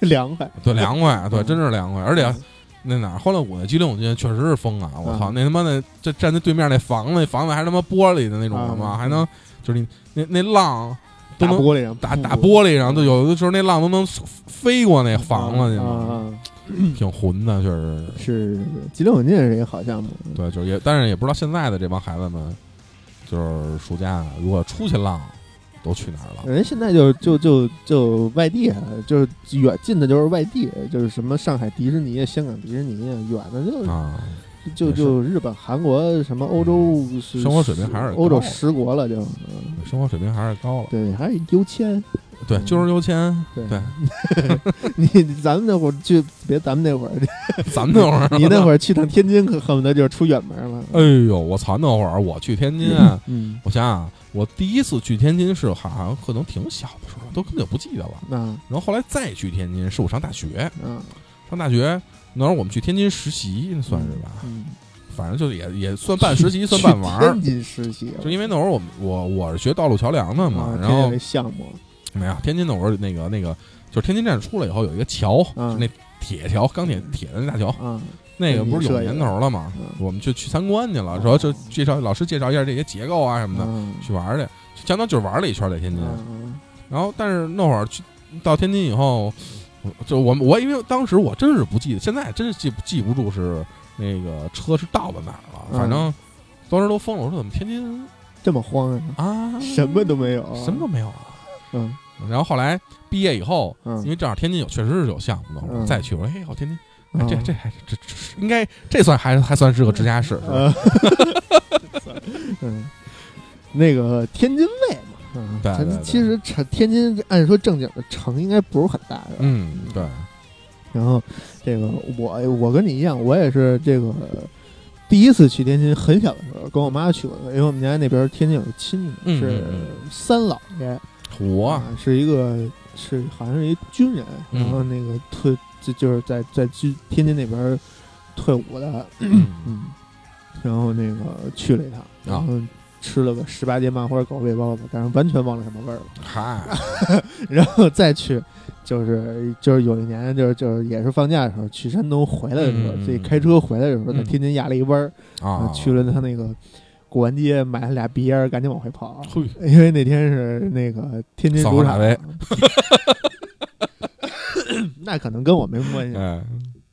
凉快。对，凉快，对，嗯真是凉快，而且。那哪儿欢乐谷那激流勇进确实是疯啊！我操，嗯那他妈的这站在对面那房子，那房子还他妈玻璃的那种的吗？嗯还能就是你那那浪都能打玻璃上打打玻璃上，就有的时候那浪都能飞过那房子去挺混的，确实是。是是激流勇进是一个好项目。对，就是也，但是也不知道现在的这帮孩子们，就是暑假如果出去浪，都去哪儿了？人现在就就就就外地啊，就是远近的就是外地，就是什么上海迪士尼、香港迪士尼，远的就啊，就就日本、韩国什么欧洲是生活水平还是欧洲十国了就，嗯生活水平还是高了。对，还是优签。对，就是优签。对对，[LAUGHS] 你咱们那会儿去，别咱们那会儿，[LAUGHS] 咱们那会儿，你那会儿去趟天津，可恨不得就是出远门了。哎呦，我操！那会儿我去天津啊，嗯，我想想，我第一次去天津是好像可能挺小的时候，都根本就不记得了。那然后后来再去天津，是我上大学，嗯上大学那会儿我们去天津实习，算是吧？嗯，反正就也也算半实习，算半玩儿。天津实习，就因为那会儿我们我我是学道路桥梁的嘛啊，然后项目没有天津那会儿那个那个就是天津站出来以后有一个桥，那铁桥钢铁铁的那大桥，啊，那个不是有年头了吗？嗯我们就去参观去了，说就介绍老师介绍一下这些结构啊什么的，嗯去玩儿去，相当就是玩了一圈在天津。嗯然后但是那会儿去到天津以后，我就我我因为当时我真是不记得，现在真是记不记不住是那个车是到了哪儿了，嗯。反正当时都疯了，我说怎么天津这么慌啊，啊？什么都没有，什么都没有啊。嗯。然后后来毕业以后，因嗯，为正好天津有确实是有项目的，我嗯再去我说哎，好天津，哎嗯这这还这这应该这算还还算是个直辖市是吧？呃，[LAUGHS] 嗯，那个天津卫嘛，嗯，对对对。其实城天津按说正经的城应该不是很大，是吧？嗯，对，然后这个我我跟你一样，我也是这个第一次去天津，很小的时候跟我妈去过的，因为我们家那边天津有个亲戚嗯是三老爷，我啊，是一个是好像是一军人，嗯然后那个退就就是在在军天津那边退伍的，嗯。[CLEARS THROAT] 嗯，然后那个去了一趟，然后吃了个十八街麻花狗尾包子，但是完全忘了什么味儿了。嗨，[LAUGHS] 然后再去，就是就是有一年就是就是也是放假的时候去山东回来的时候，嗯自己开车回来的时候，在嗯。天津压了一弯儿，啊，去了他那个古玩街买了俩鼻烟儿，赶紧往回跑，因为那天是那个天津主场 [LAUGHS] 那可能跟我没什么关系。哎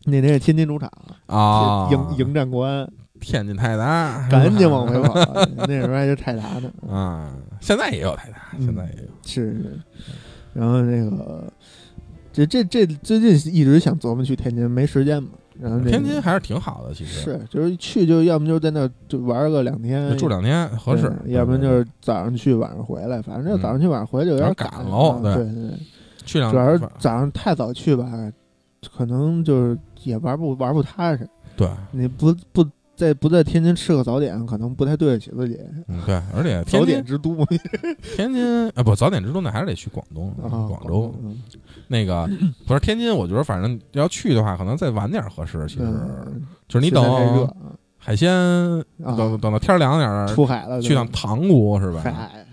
那天是天津主场，啊，迎迎战国安，天津泰达，赶紧往回跑。那时候还是泰达呢，[LAUGHS] 啊，现在也有泰达，嗯现在也有，是是。然后那个，这这这最近一直想琢磨去天津，没时间嘛。然后这个天津还是挺好的，其实是就是去就要么就在那儿就玩个两天，就住两天合适，对要不然就是早上去晚上回来，反正就早上去晚上回来就有点赶喽对啊对对对，去两主要是早上太早去吧，可能就是也玩不玩不踏实。对，你不不在不在天津吃个早点，可能不太对得起自己。嗯对，而且早点之都 [LAUGHS] 天津啊不早点之都那还是得去广东啊，广州嗯那个 [LAUGHS] 不是天津，我觉得反正要去的话，可能再晚点合适。其实嗯就是你等海鲜，啊等等到天儿凉点儿，出海了，去趟塘沽是吧？海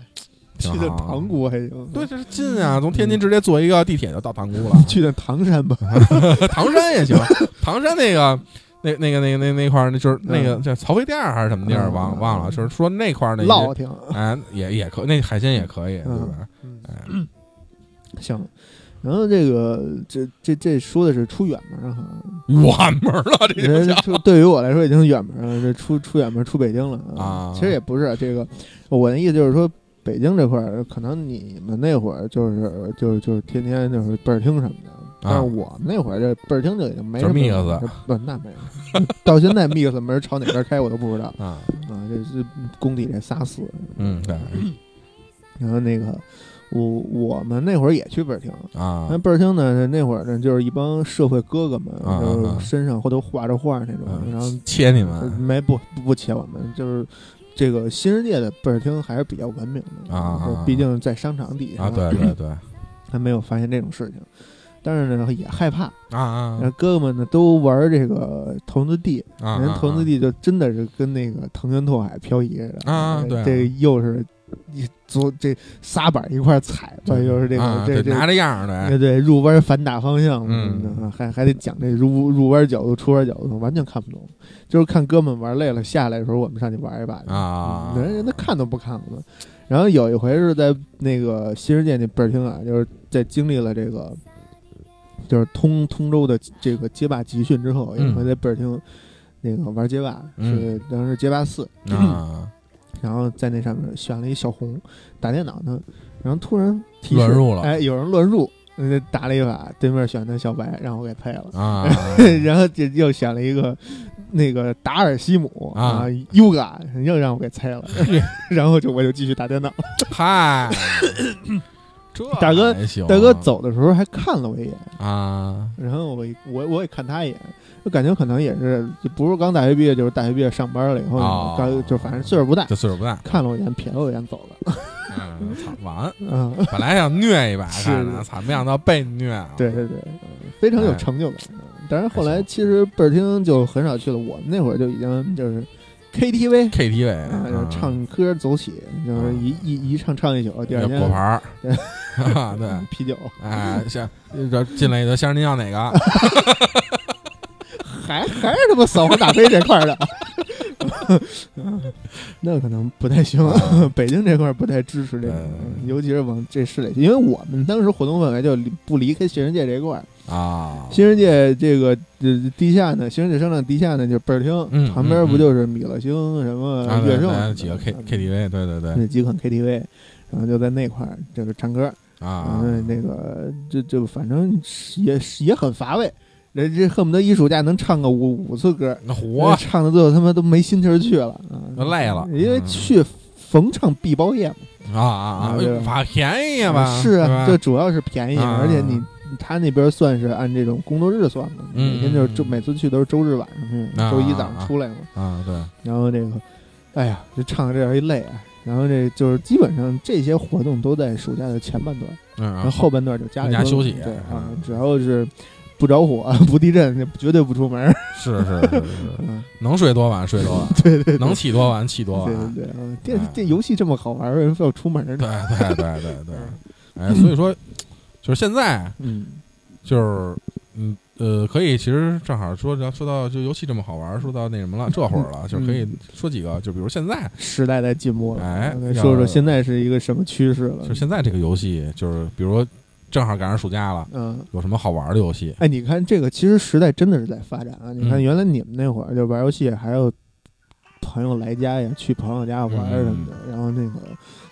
去的好。塘沽还行，对，，这是近啊，从天津直接坐一个地铁就到塘沽了。[LAUGHS] 去趟唐山吧，唐山也行，唐山那个。那那个那个那那块儿，那就是那个嗯叫曹妃甸儿还是什么地儿，嗯忘忘了。就是说那块儿那些烙挺，哎，也也可，那海鲜也可以，对吧？行。然后这个这这这说的是出远门儿哈，远门了，这这出对于我来说已经远门了，这出出远门出北京了啊其实也不是这个，我的意思就是说，北京这块儿可能你们那会儿就是就是就是天天就是倍儿听什么的，但是我们那会儿这倍儿听就已经没什么意思不那没有，[LAUGHS] 到现在 mix 门朝哪边开我都不知道啊，啊，这是工地这仨死，嗯，对。然后那个。我我们那会儿也去倍儿听，啊。那，倍儿听呢，那会儿呢就是一帮社会哥哥们，啊就是啊身上或都画着画那种，啊然后切你呃们没不不不切我们，就是这个新世界的倍儿厅还是比较文明的啊毕竟在商场底下啊，对对对。还没有发现这种事情，但是呢也害怕，啊啊。然后哥哥们呢都玩这个头文字 D，啊，人童子地就真的是跟那个腾云拓海漂移似的。啊这又是一左这仨板一块儿踩吧，又是这个啊这这拿着样儿的，对对，入弯反打方向，嗯。还还得讲这入入弯角度、出弯角度，完全看不懂。就是看哥们玩累了下来的时候，我们上去玩一把去。啊。人人家看都不看我们。然后有一回是在那个新世界那倍儿厅啊，就是在经历了这个，就是通通州的这个街霸集训之后，有一回在贝尔厅那个玩街霸，嗯是当时街霸四，啊，[CLEARS THROAT] 然后在那上面选了一小红，打电脑呢，然后突然提示乱入了哎，有人乱入，呃打了一把，对面选的小白，让我给配了，啊，[LAUGHS] 然后就又选了一个那个达尔西姆啊，Yuga 又让我给猜了，[LAUGHS] 然后就我就继续打电脑。嗨，[LAUGHS] 这大哥大哥走的时候还看了我一眼，啊然后我我我也看他一眼，就感觉可能也是就不是刚大学毕业，就是大学毕业上班了以后，哦刚就反正岁数不大，就岁数不大，看了我一眼，瞥了我一眼走了。[LAUGHS] 嗯，操，完，嗯，本来想虐一把，是看着，操，没想到被虐了，对对对，嗯非常有成就感。嗯但是后来其实倍儿听就很少去了，我们那会儿就已经就是 KTV。，KTV 啊，就啊唱歌走起，就是一一一唱唱一宿，第二天要果盘 [LAUGHS] 啊，对，啤酒，哎，像这进来的先生您要哪个？[LAUGHS] 还还是他妈扫黄打非这块儿的，[LAUGHS] 那可能不太行。[LAUGHS] 北京这块儿不太支持这个，尤其是往这市里去，因为我们当时活动范围就离不离开新世界这一块儿。啊，新世界这个呃地下呢，新世界商场地下呢就是倍儿厅，嗯旁边不就是米乐星什么乐盛对几个 K KTV，对对对。那几款 KTV，然后就在那块儿就是唱歌，啊，嗯，那个就就反正也是也很乏味，人这恨不得一暑假能唱个五五次歌，那活唱的最后他妈都没心情儿去了啊，累了因为嗯去逢唱必包夜嘛，啊啊啊，对吧法便宜嘛？是啊，这主要是便宜，啊而且你他那边算是按这种工作日算的，嗯每天就是周嗯每次去都是周日晚上去，啊周一早上出来嘛，啊，对，然后这个，哎呀，这唱的这样一累啊。然后这就是基本上这些活动都在暑假的前半段，嗯，然后后半段就家里休息对啊嗯，只要是不着火、[LAUGHS] 不地震，就绝对不出门。是是是是，嗯，能睡多晚睡多晚，对对，能起多晚起多晚，对对对，嗯，电哎这游戏这么好玩，为什么非要出门呢？对对对对对，[LAUGHS] 哎，所以说就是现在嗯就是嗯呃，可以其实正好说说到就游戏这么好玩，说到那什么了，这会儿了，就是可以说几个，就比如现在时代在进步了，哎说说现在是一个什么趋势了就？现在这个游戏，就是比如说正好赶上暑假了，嗯，有什么好玩的游戏？哎，你看这个，其实时代真的是在发展啊！你看，嗯原来你们那会儿就玩游戏，还有朋友来家呀，去朋友家玩什么的，然后那个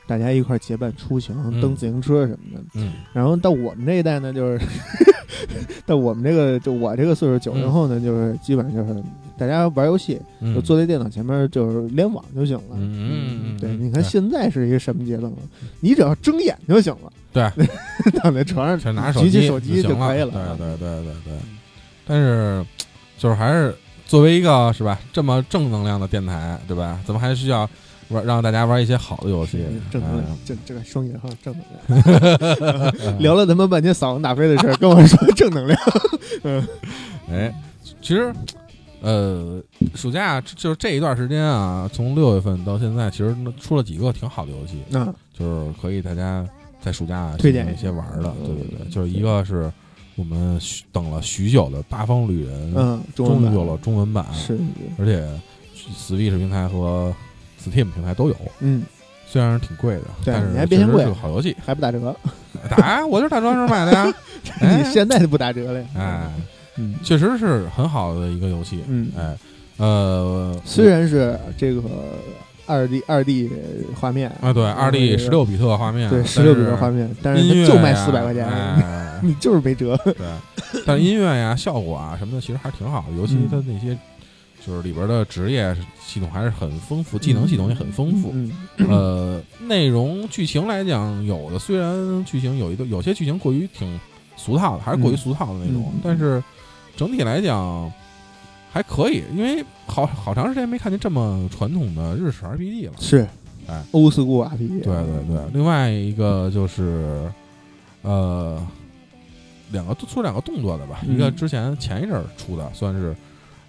大家一块结伴出行，嗯蹬自行车什么的。嗯然后到我们这一代呢，就是 [LAUGHS] 到我们这个就我这个岁数九零后呢，就是基本上就是大家玩游戏，嗯，就坐在电脑前面就是联网就行了。嗯对，嗯你看现在是一个什么阶段了？你只要睁眼就行了。对，[LAUGHS] 躺在床上 [LAUGHS] 全拿手举起机手机就可以了。对对对对对。但是就是还是作为一个是吧这么正能量的电台，对吧？咱们还是需要玩让大家玩一些好的游戏，正能量哎，正这个双引号正能量。聊了他妈半天扫黄打非的事儿，跟我说正能量。嗯 [LAUGHS] 哎，其实呃，暑假就是这一段时间啊，从六月份到现在，其实出了几个挺好的游戏，嗯就是可以大家在暑假推荐一些玩儿的。嗯对对对，就是一个是我们等了许久的《八方旅人》，嗯，终于有了中文版，是，而且 Switch 平台和 Steam 平台都有，嗯，虽然挺贵的，对但是你还别嫌贵是个好游戏。还不打折，打，我就是打折时候买的呀。[LAUGHS] 哎你现在就不打折了呀？哎，嗯确实是很好的一个游戏。嗯，哎，呃，虽然是这个二 D 二 D 画面啊，对，二 D 十六比特画面，对十六比特画面，但是音乐它就卖四百块钱，[LAUGHS] 哎你就是没辙。对，但是音乐呀、效果啊什么的，其实还是挺好的，尤其嗯它那些就是里边的职业系统还是很丰富，技能系统也很丰富。嗯呃，内容剧情来讲，有的虽然剧情有一个有些剧情过于挺俗套的，还是过于嗯。俗套的那种，嗯但是整体来讲还可以，因为好好长时间没看见这么传统的日式 RPG 了。是，哎。欧斯固 RPG，对对对，另外一个就是，呃，两个出两个动作的吧，嗯一个之前前一阵儿出的，算是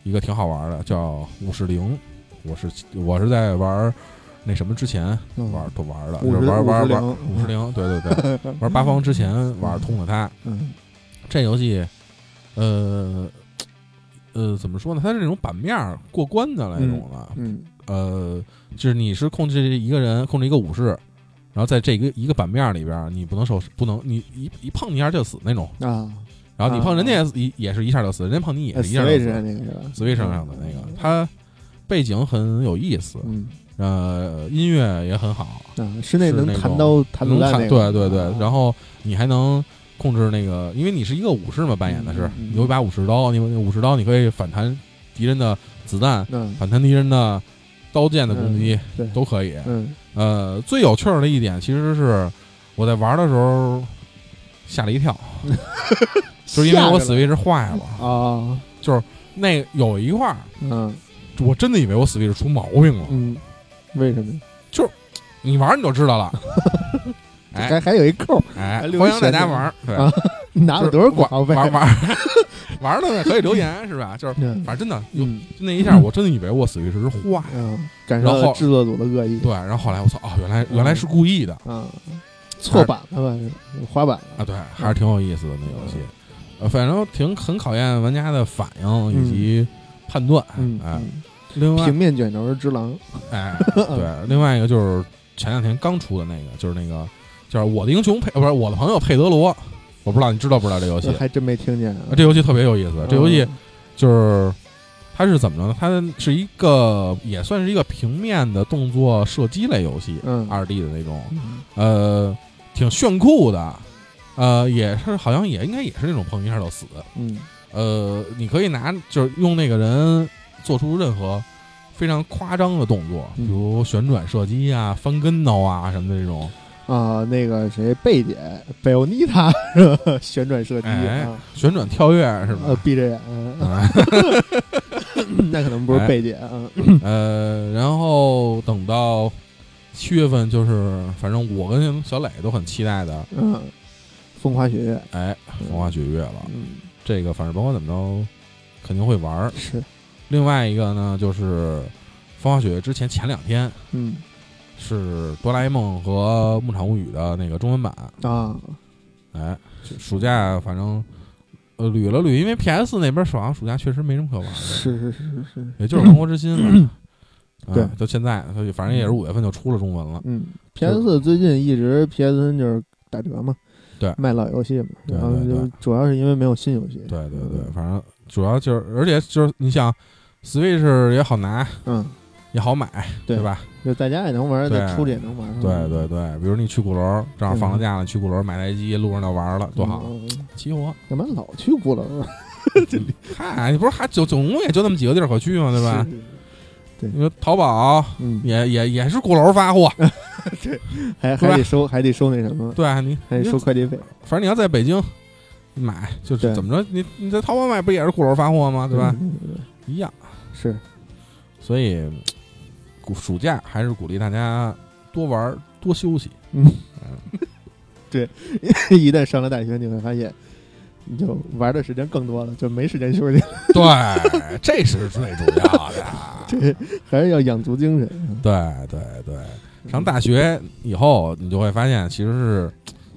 一个挺好玩的，叫五十铃。我是我是在玩那什么之前嗯玩都玩的，就是玩玩玩50五十铃，对对对，[LAUGHS] 玩八方之前玩通了它。嗯这游戏，呃呃，怎么说呢？它是那种版面过关的那种的，嗯呃，就是你是控制一个人，控制一个武士，然后在这个一个版面里边，你不能受，不能你一一碰你一下就死那种，啊，然后你碰人家啊也也也是一下就死，人家碰你也呃是一下就死。上那个是吧？Switch 上的那个，它背景很有意思，嗯。呃，音乐也很好，嗯，室内能是那种弹刀弹子能弹，对对对啊，然后你还能控制那个，因为你是一个武士嘛，扮演的是嗯嗯嗯。有一把武士刀，你武士刀你可以反弹敌人的子弹，嗯。反弹敌人的刀剑的攻击对，都可以。嗯。呃，最有趣儿的一点其实是我在玩的时候吓了一跳，[LAUGHS] 就是因为我 Switch 坏了，啊，就是那有一块儿嗯我真的以为我 Switch 出毛病了。嗯，为什么？就是你玩你就知道了。[LAUGHS] 哎还还有一扣，哎，欢迎大家玩儿，[LAUGHS] 对，拿了多少广告费？玩玩玩的可以留言是吧？就是嗯反正真的就那一下，我真的以为我 Switch 是坏感受到制作组的恶意对，然后后来我操，哦，原来原来是故意的嗯，错版了吧？是滑板了啊！对，还是挺有意思的那游戏，呃，反正挺很考验玩家的反应以及判断。嗯，哎，嗯另外平，面卷轴之狼，哎，[LAUGHS] 对，另外一个就是前两天刚出的那个，就是那个叫《我的英雄佩》，呃不是我的朋友佩德罗，我不知道你知道不知道这游戏？还真没听见这游戏特别有意思，这游戏嗯就是它是怎么着呢？它是一个也算是一个平面的动作射击类游戏，嗯二 D 的那种，嗯呃，挺炫酷的，呃，也是好像也应该也是那种碰一下就死，嗯。呃，你可以拿就是用那个人做出任何非常夸张的动作，嗯。比如旋转射击啊、翻跟头啊什么的这种，啊，那个谁贝姐贝欧妮塔是吧？[LAUGHS] 旋转射击哎啊，旋转跳跃是呃，吧？闭着眼，嗯 [LAUGHS] 啊 [LAUGHS] 那可能不是贝姐啊。呃，然后等到七月份，就是反正我跟小磊都很期待的，嗯，风花雪月，哎，风花雪月了。嗯，这个反正甭管怎么着，肯定会玩儿。是，另外一个呢，就是风花雪月之前前两天嗯。是哆啦 A 梦和牧场物语的那个中文版，啊，哎，暑假反正呃捋了捋，因为 PS 那边好像暑假确实没什么可玩的，是是是是是，也就是《王国之心》了。[CLEARS THROAT] 对。啊，就现在，反正也是五月份就出了中文了。嗯，PS 最近一直 PSN 就是打折嘛，对卖老游戏嘛，对然后就主要是因为没有新游戏，对对对，反正主要就是，而且就是你想，Switch 也好拿，嗯，也好买，对对吧？就在家也能玩，对在出去也能玩，对对对，比如你去鼓楼，正好放了假了，去鼓楼买台机，路上就玩了，多好，嗯齐活。干嘛老去鼓楼啊？[LAUGHS] 嗨，你不是还总总共也就那么几个地儿可去吗？对吧？是？你说淘宝嗯，也也也是鼓楼发货，[LAUGHS] 还对还还得收，还得收那什么，对啊，你还得收快递费，反正你要在北京买，就是怎么着，你你在淘宝买不也是鼓楼发货吗？对吧？嗯？对对对一样。是，所以，鼓暑假还是鼓励大家多玩多休息。嗯，[LAUGHS] 对，[LAUGHS] 一旦上了大学，你会发现你就玩的时间更多了，就没时间休息，对，这是最主要的。这还是要养足精神。对对对，上大学以后，你就会发现，其实是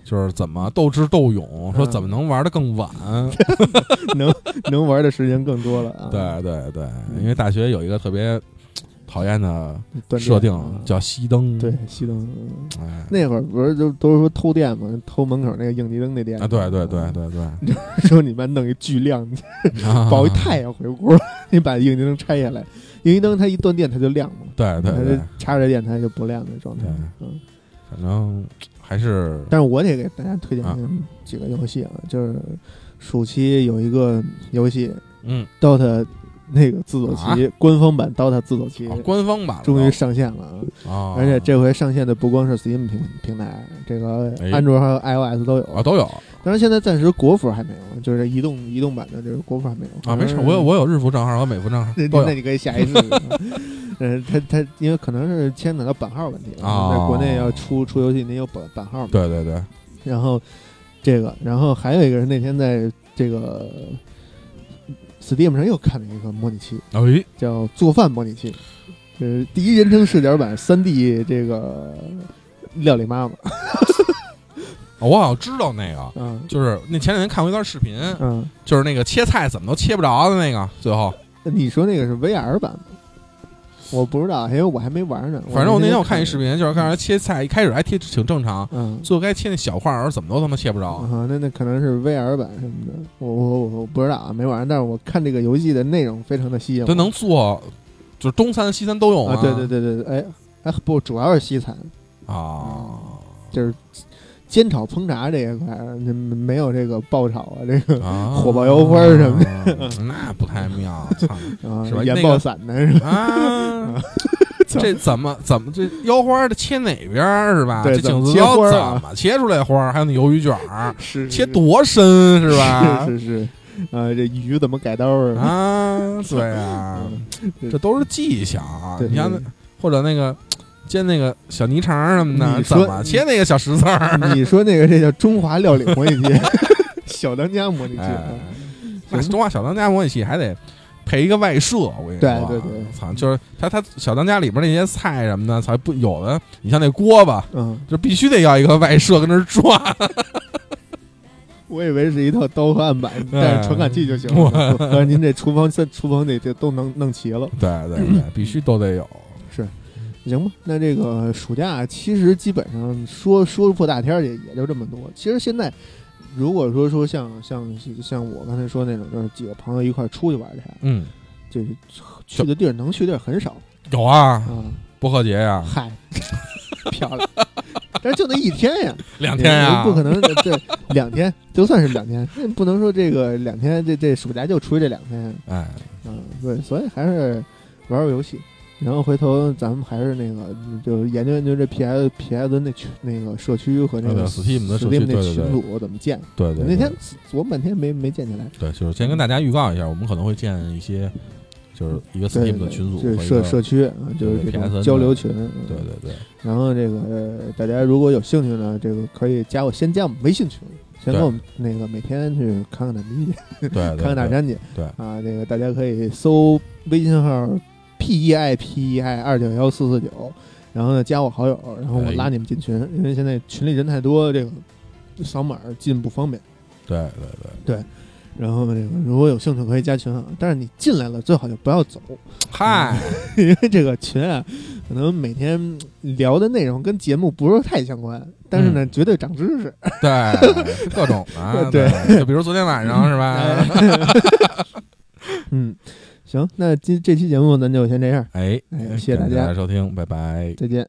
就是怎么斗智斗勇，说怎么能玩的更晚。[LAUGHS] [LAUGHS] 能能玩的时间更多了啊！对对对，因为大学有一个特别讨厌的设定啊叫熄灯。对熄灯，嗯哎那会儿不是就都是说偷电嘛，偷门口那个应急灯那电啊，对对对对对，[LAUGHS] 说你们弄一巨亮，啊保一太阳回屋，你把应急灯拆下来，应急灯它一断电它就亮嘛，它对对对就，插着电它就不亮的状态。嗯，反正还是但是我得给大家推荐啊。几个游戏啊，就是暑期有一个游戏嗯，DOTA 那个自走棋官方版 DOTA 自走棋啊官方版了终于上线了啊。啊，而且这回上线的不光是 Steam 平平台，这个哎。安卓还有 iOS 都有。啊都有当然现在暂时国服还没有，就是移动移动版的这个国服还没有啊，没事，我有我有日服账号和美服账号那那你可以下一次。[LAUGHS] 呃，他他因为可能是牵扯到版号问题，哦在国内要出出游戏，你有版版号吗？对对对，然后这个，然后还有一个是那天在这个 Steam 上又看了一个模拟器，哎，叫做饭模拟器，就是第一人称视角版三 D 这个料理妈妈。[LAUGHS] 我好像知道那个，嗯就是那前两天看过一段视频，嗯，就是那个切菜怎么都切不着的那个，最后你说那个是 VR 版吗？我不知道，因为我还没玩呢。反正我那天我看看一视，频，就是看人切菜，一开始还切挺正常，嗯，最后该切那小块儿，怎么都他妈切不着。啊，那那可能是 VR 版什么的，我我我我不知道啊，没玩。但是我看这个游戏的内容非常的吸引我。它能做，就是中餐西餐都有啊，对对对对对，哎哎不，主要是西餐，啊，就是煎炒烹炸这一块，这没有这个爆炒啊，这个啊火爆腰花什么的，[LAUGHS] 那不太妙，操啊是吧盐爆散的是吧？啊！[LAUGHS] 这怎么怎么这腰花的切哪边儿是吧？这怎么切井字刀花儿啊怎么切出来花儿？还有那鱿鱼卷儿，是切多深是吧？是是是，啊，这鱼怎么改刀啊？啊，对啊，[LAUGHS] 这都是技巧。啊你像那或者那个煎那个小泥肠什么的，你怎么切那个小石子儿？你说那个这叫中华料理模拟器，[LAUGHS] 小当家模拟器哎啊，那中华小当家模拟器还得配一个外设，我跟你说，对对对操，就是他他小当家里边那些菜什么的，才不有的，你像那锅吧，嗯，就必须得要一个外设跟那转，[LAUGHS] 我以为是一套刀和案板，哎带着传感器就行了。[LAUGHS] 您这厨房这厨房得这都能弄齐了。对对对，必须都得有。行吧，那这个暑假其实基本上说说破大天儿也也就这么多。其实现在如果说说像像像我刚才说那种，就是几个朋友一块儿出去玩去，嗯，就是去的地儿能去的地儿很少有啊，嗯。薄荷节呀，嗨，漂亮，但是就那一天呀，[LAUGHS] 两天呀，不可能这两天，就算是两天，不能说这个两天，这这暑假就出去这两天，哎，嗯，对，所以还是玩玩游戏，然后回头咱们还是那个，就研究研究这 PS PS 那群那个社区和那个 Steam 的群组怎么建。对对，那天对琢磨半天没没建起来，对，就是先跟大家预告一下，我们可能会建一些，就是一个 Steam 的群组对和一个社社区啊，就是这种 PSN 交流群。嗯对对对，然后这个、呃、大家如果有兴趣呢，这个可以加我，先加我们微信群，先跟我们那个每天去看看大逼去，[LAUGHS] 看看大对山去。对啊，那个大家可以搜微信号 p e i p e i 二九幺四四九，然后呢加我好友，然后我哎。拉你们进群，因为现在群里人太多，这个扫码进不方便。对对对。对，然后这个如果有兴趣可以加群啊，但是你进来了最好就不要走，嗨，[LAUGHS] 因为这个群啊，可能每天聊的内容跟节目不是太相关，但是呢，绝对长知识。对，各种啊，[LAUGHS] 对，就比如昨天晚上是吧？[LAUGHS] 嗯，行，那今这期节目咱就先这样，哎，哎谢谢大家感大家收听，拜拜。再见。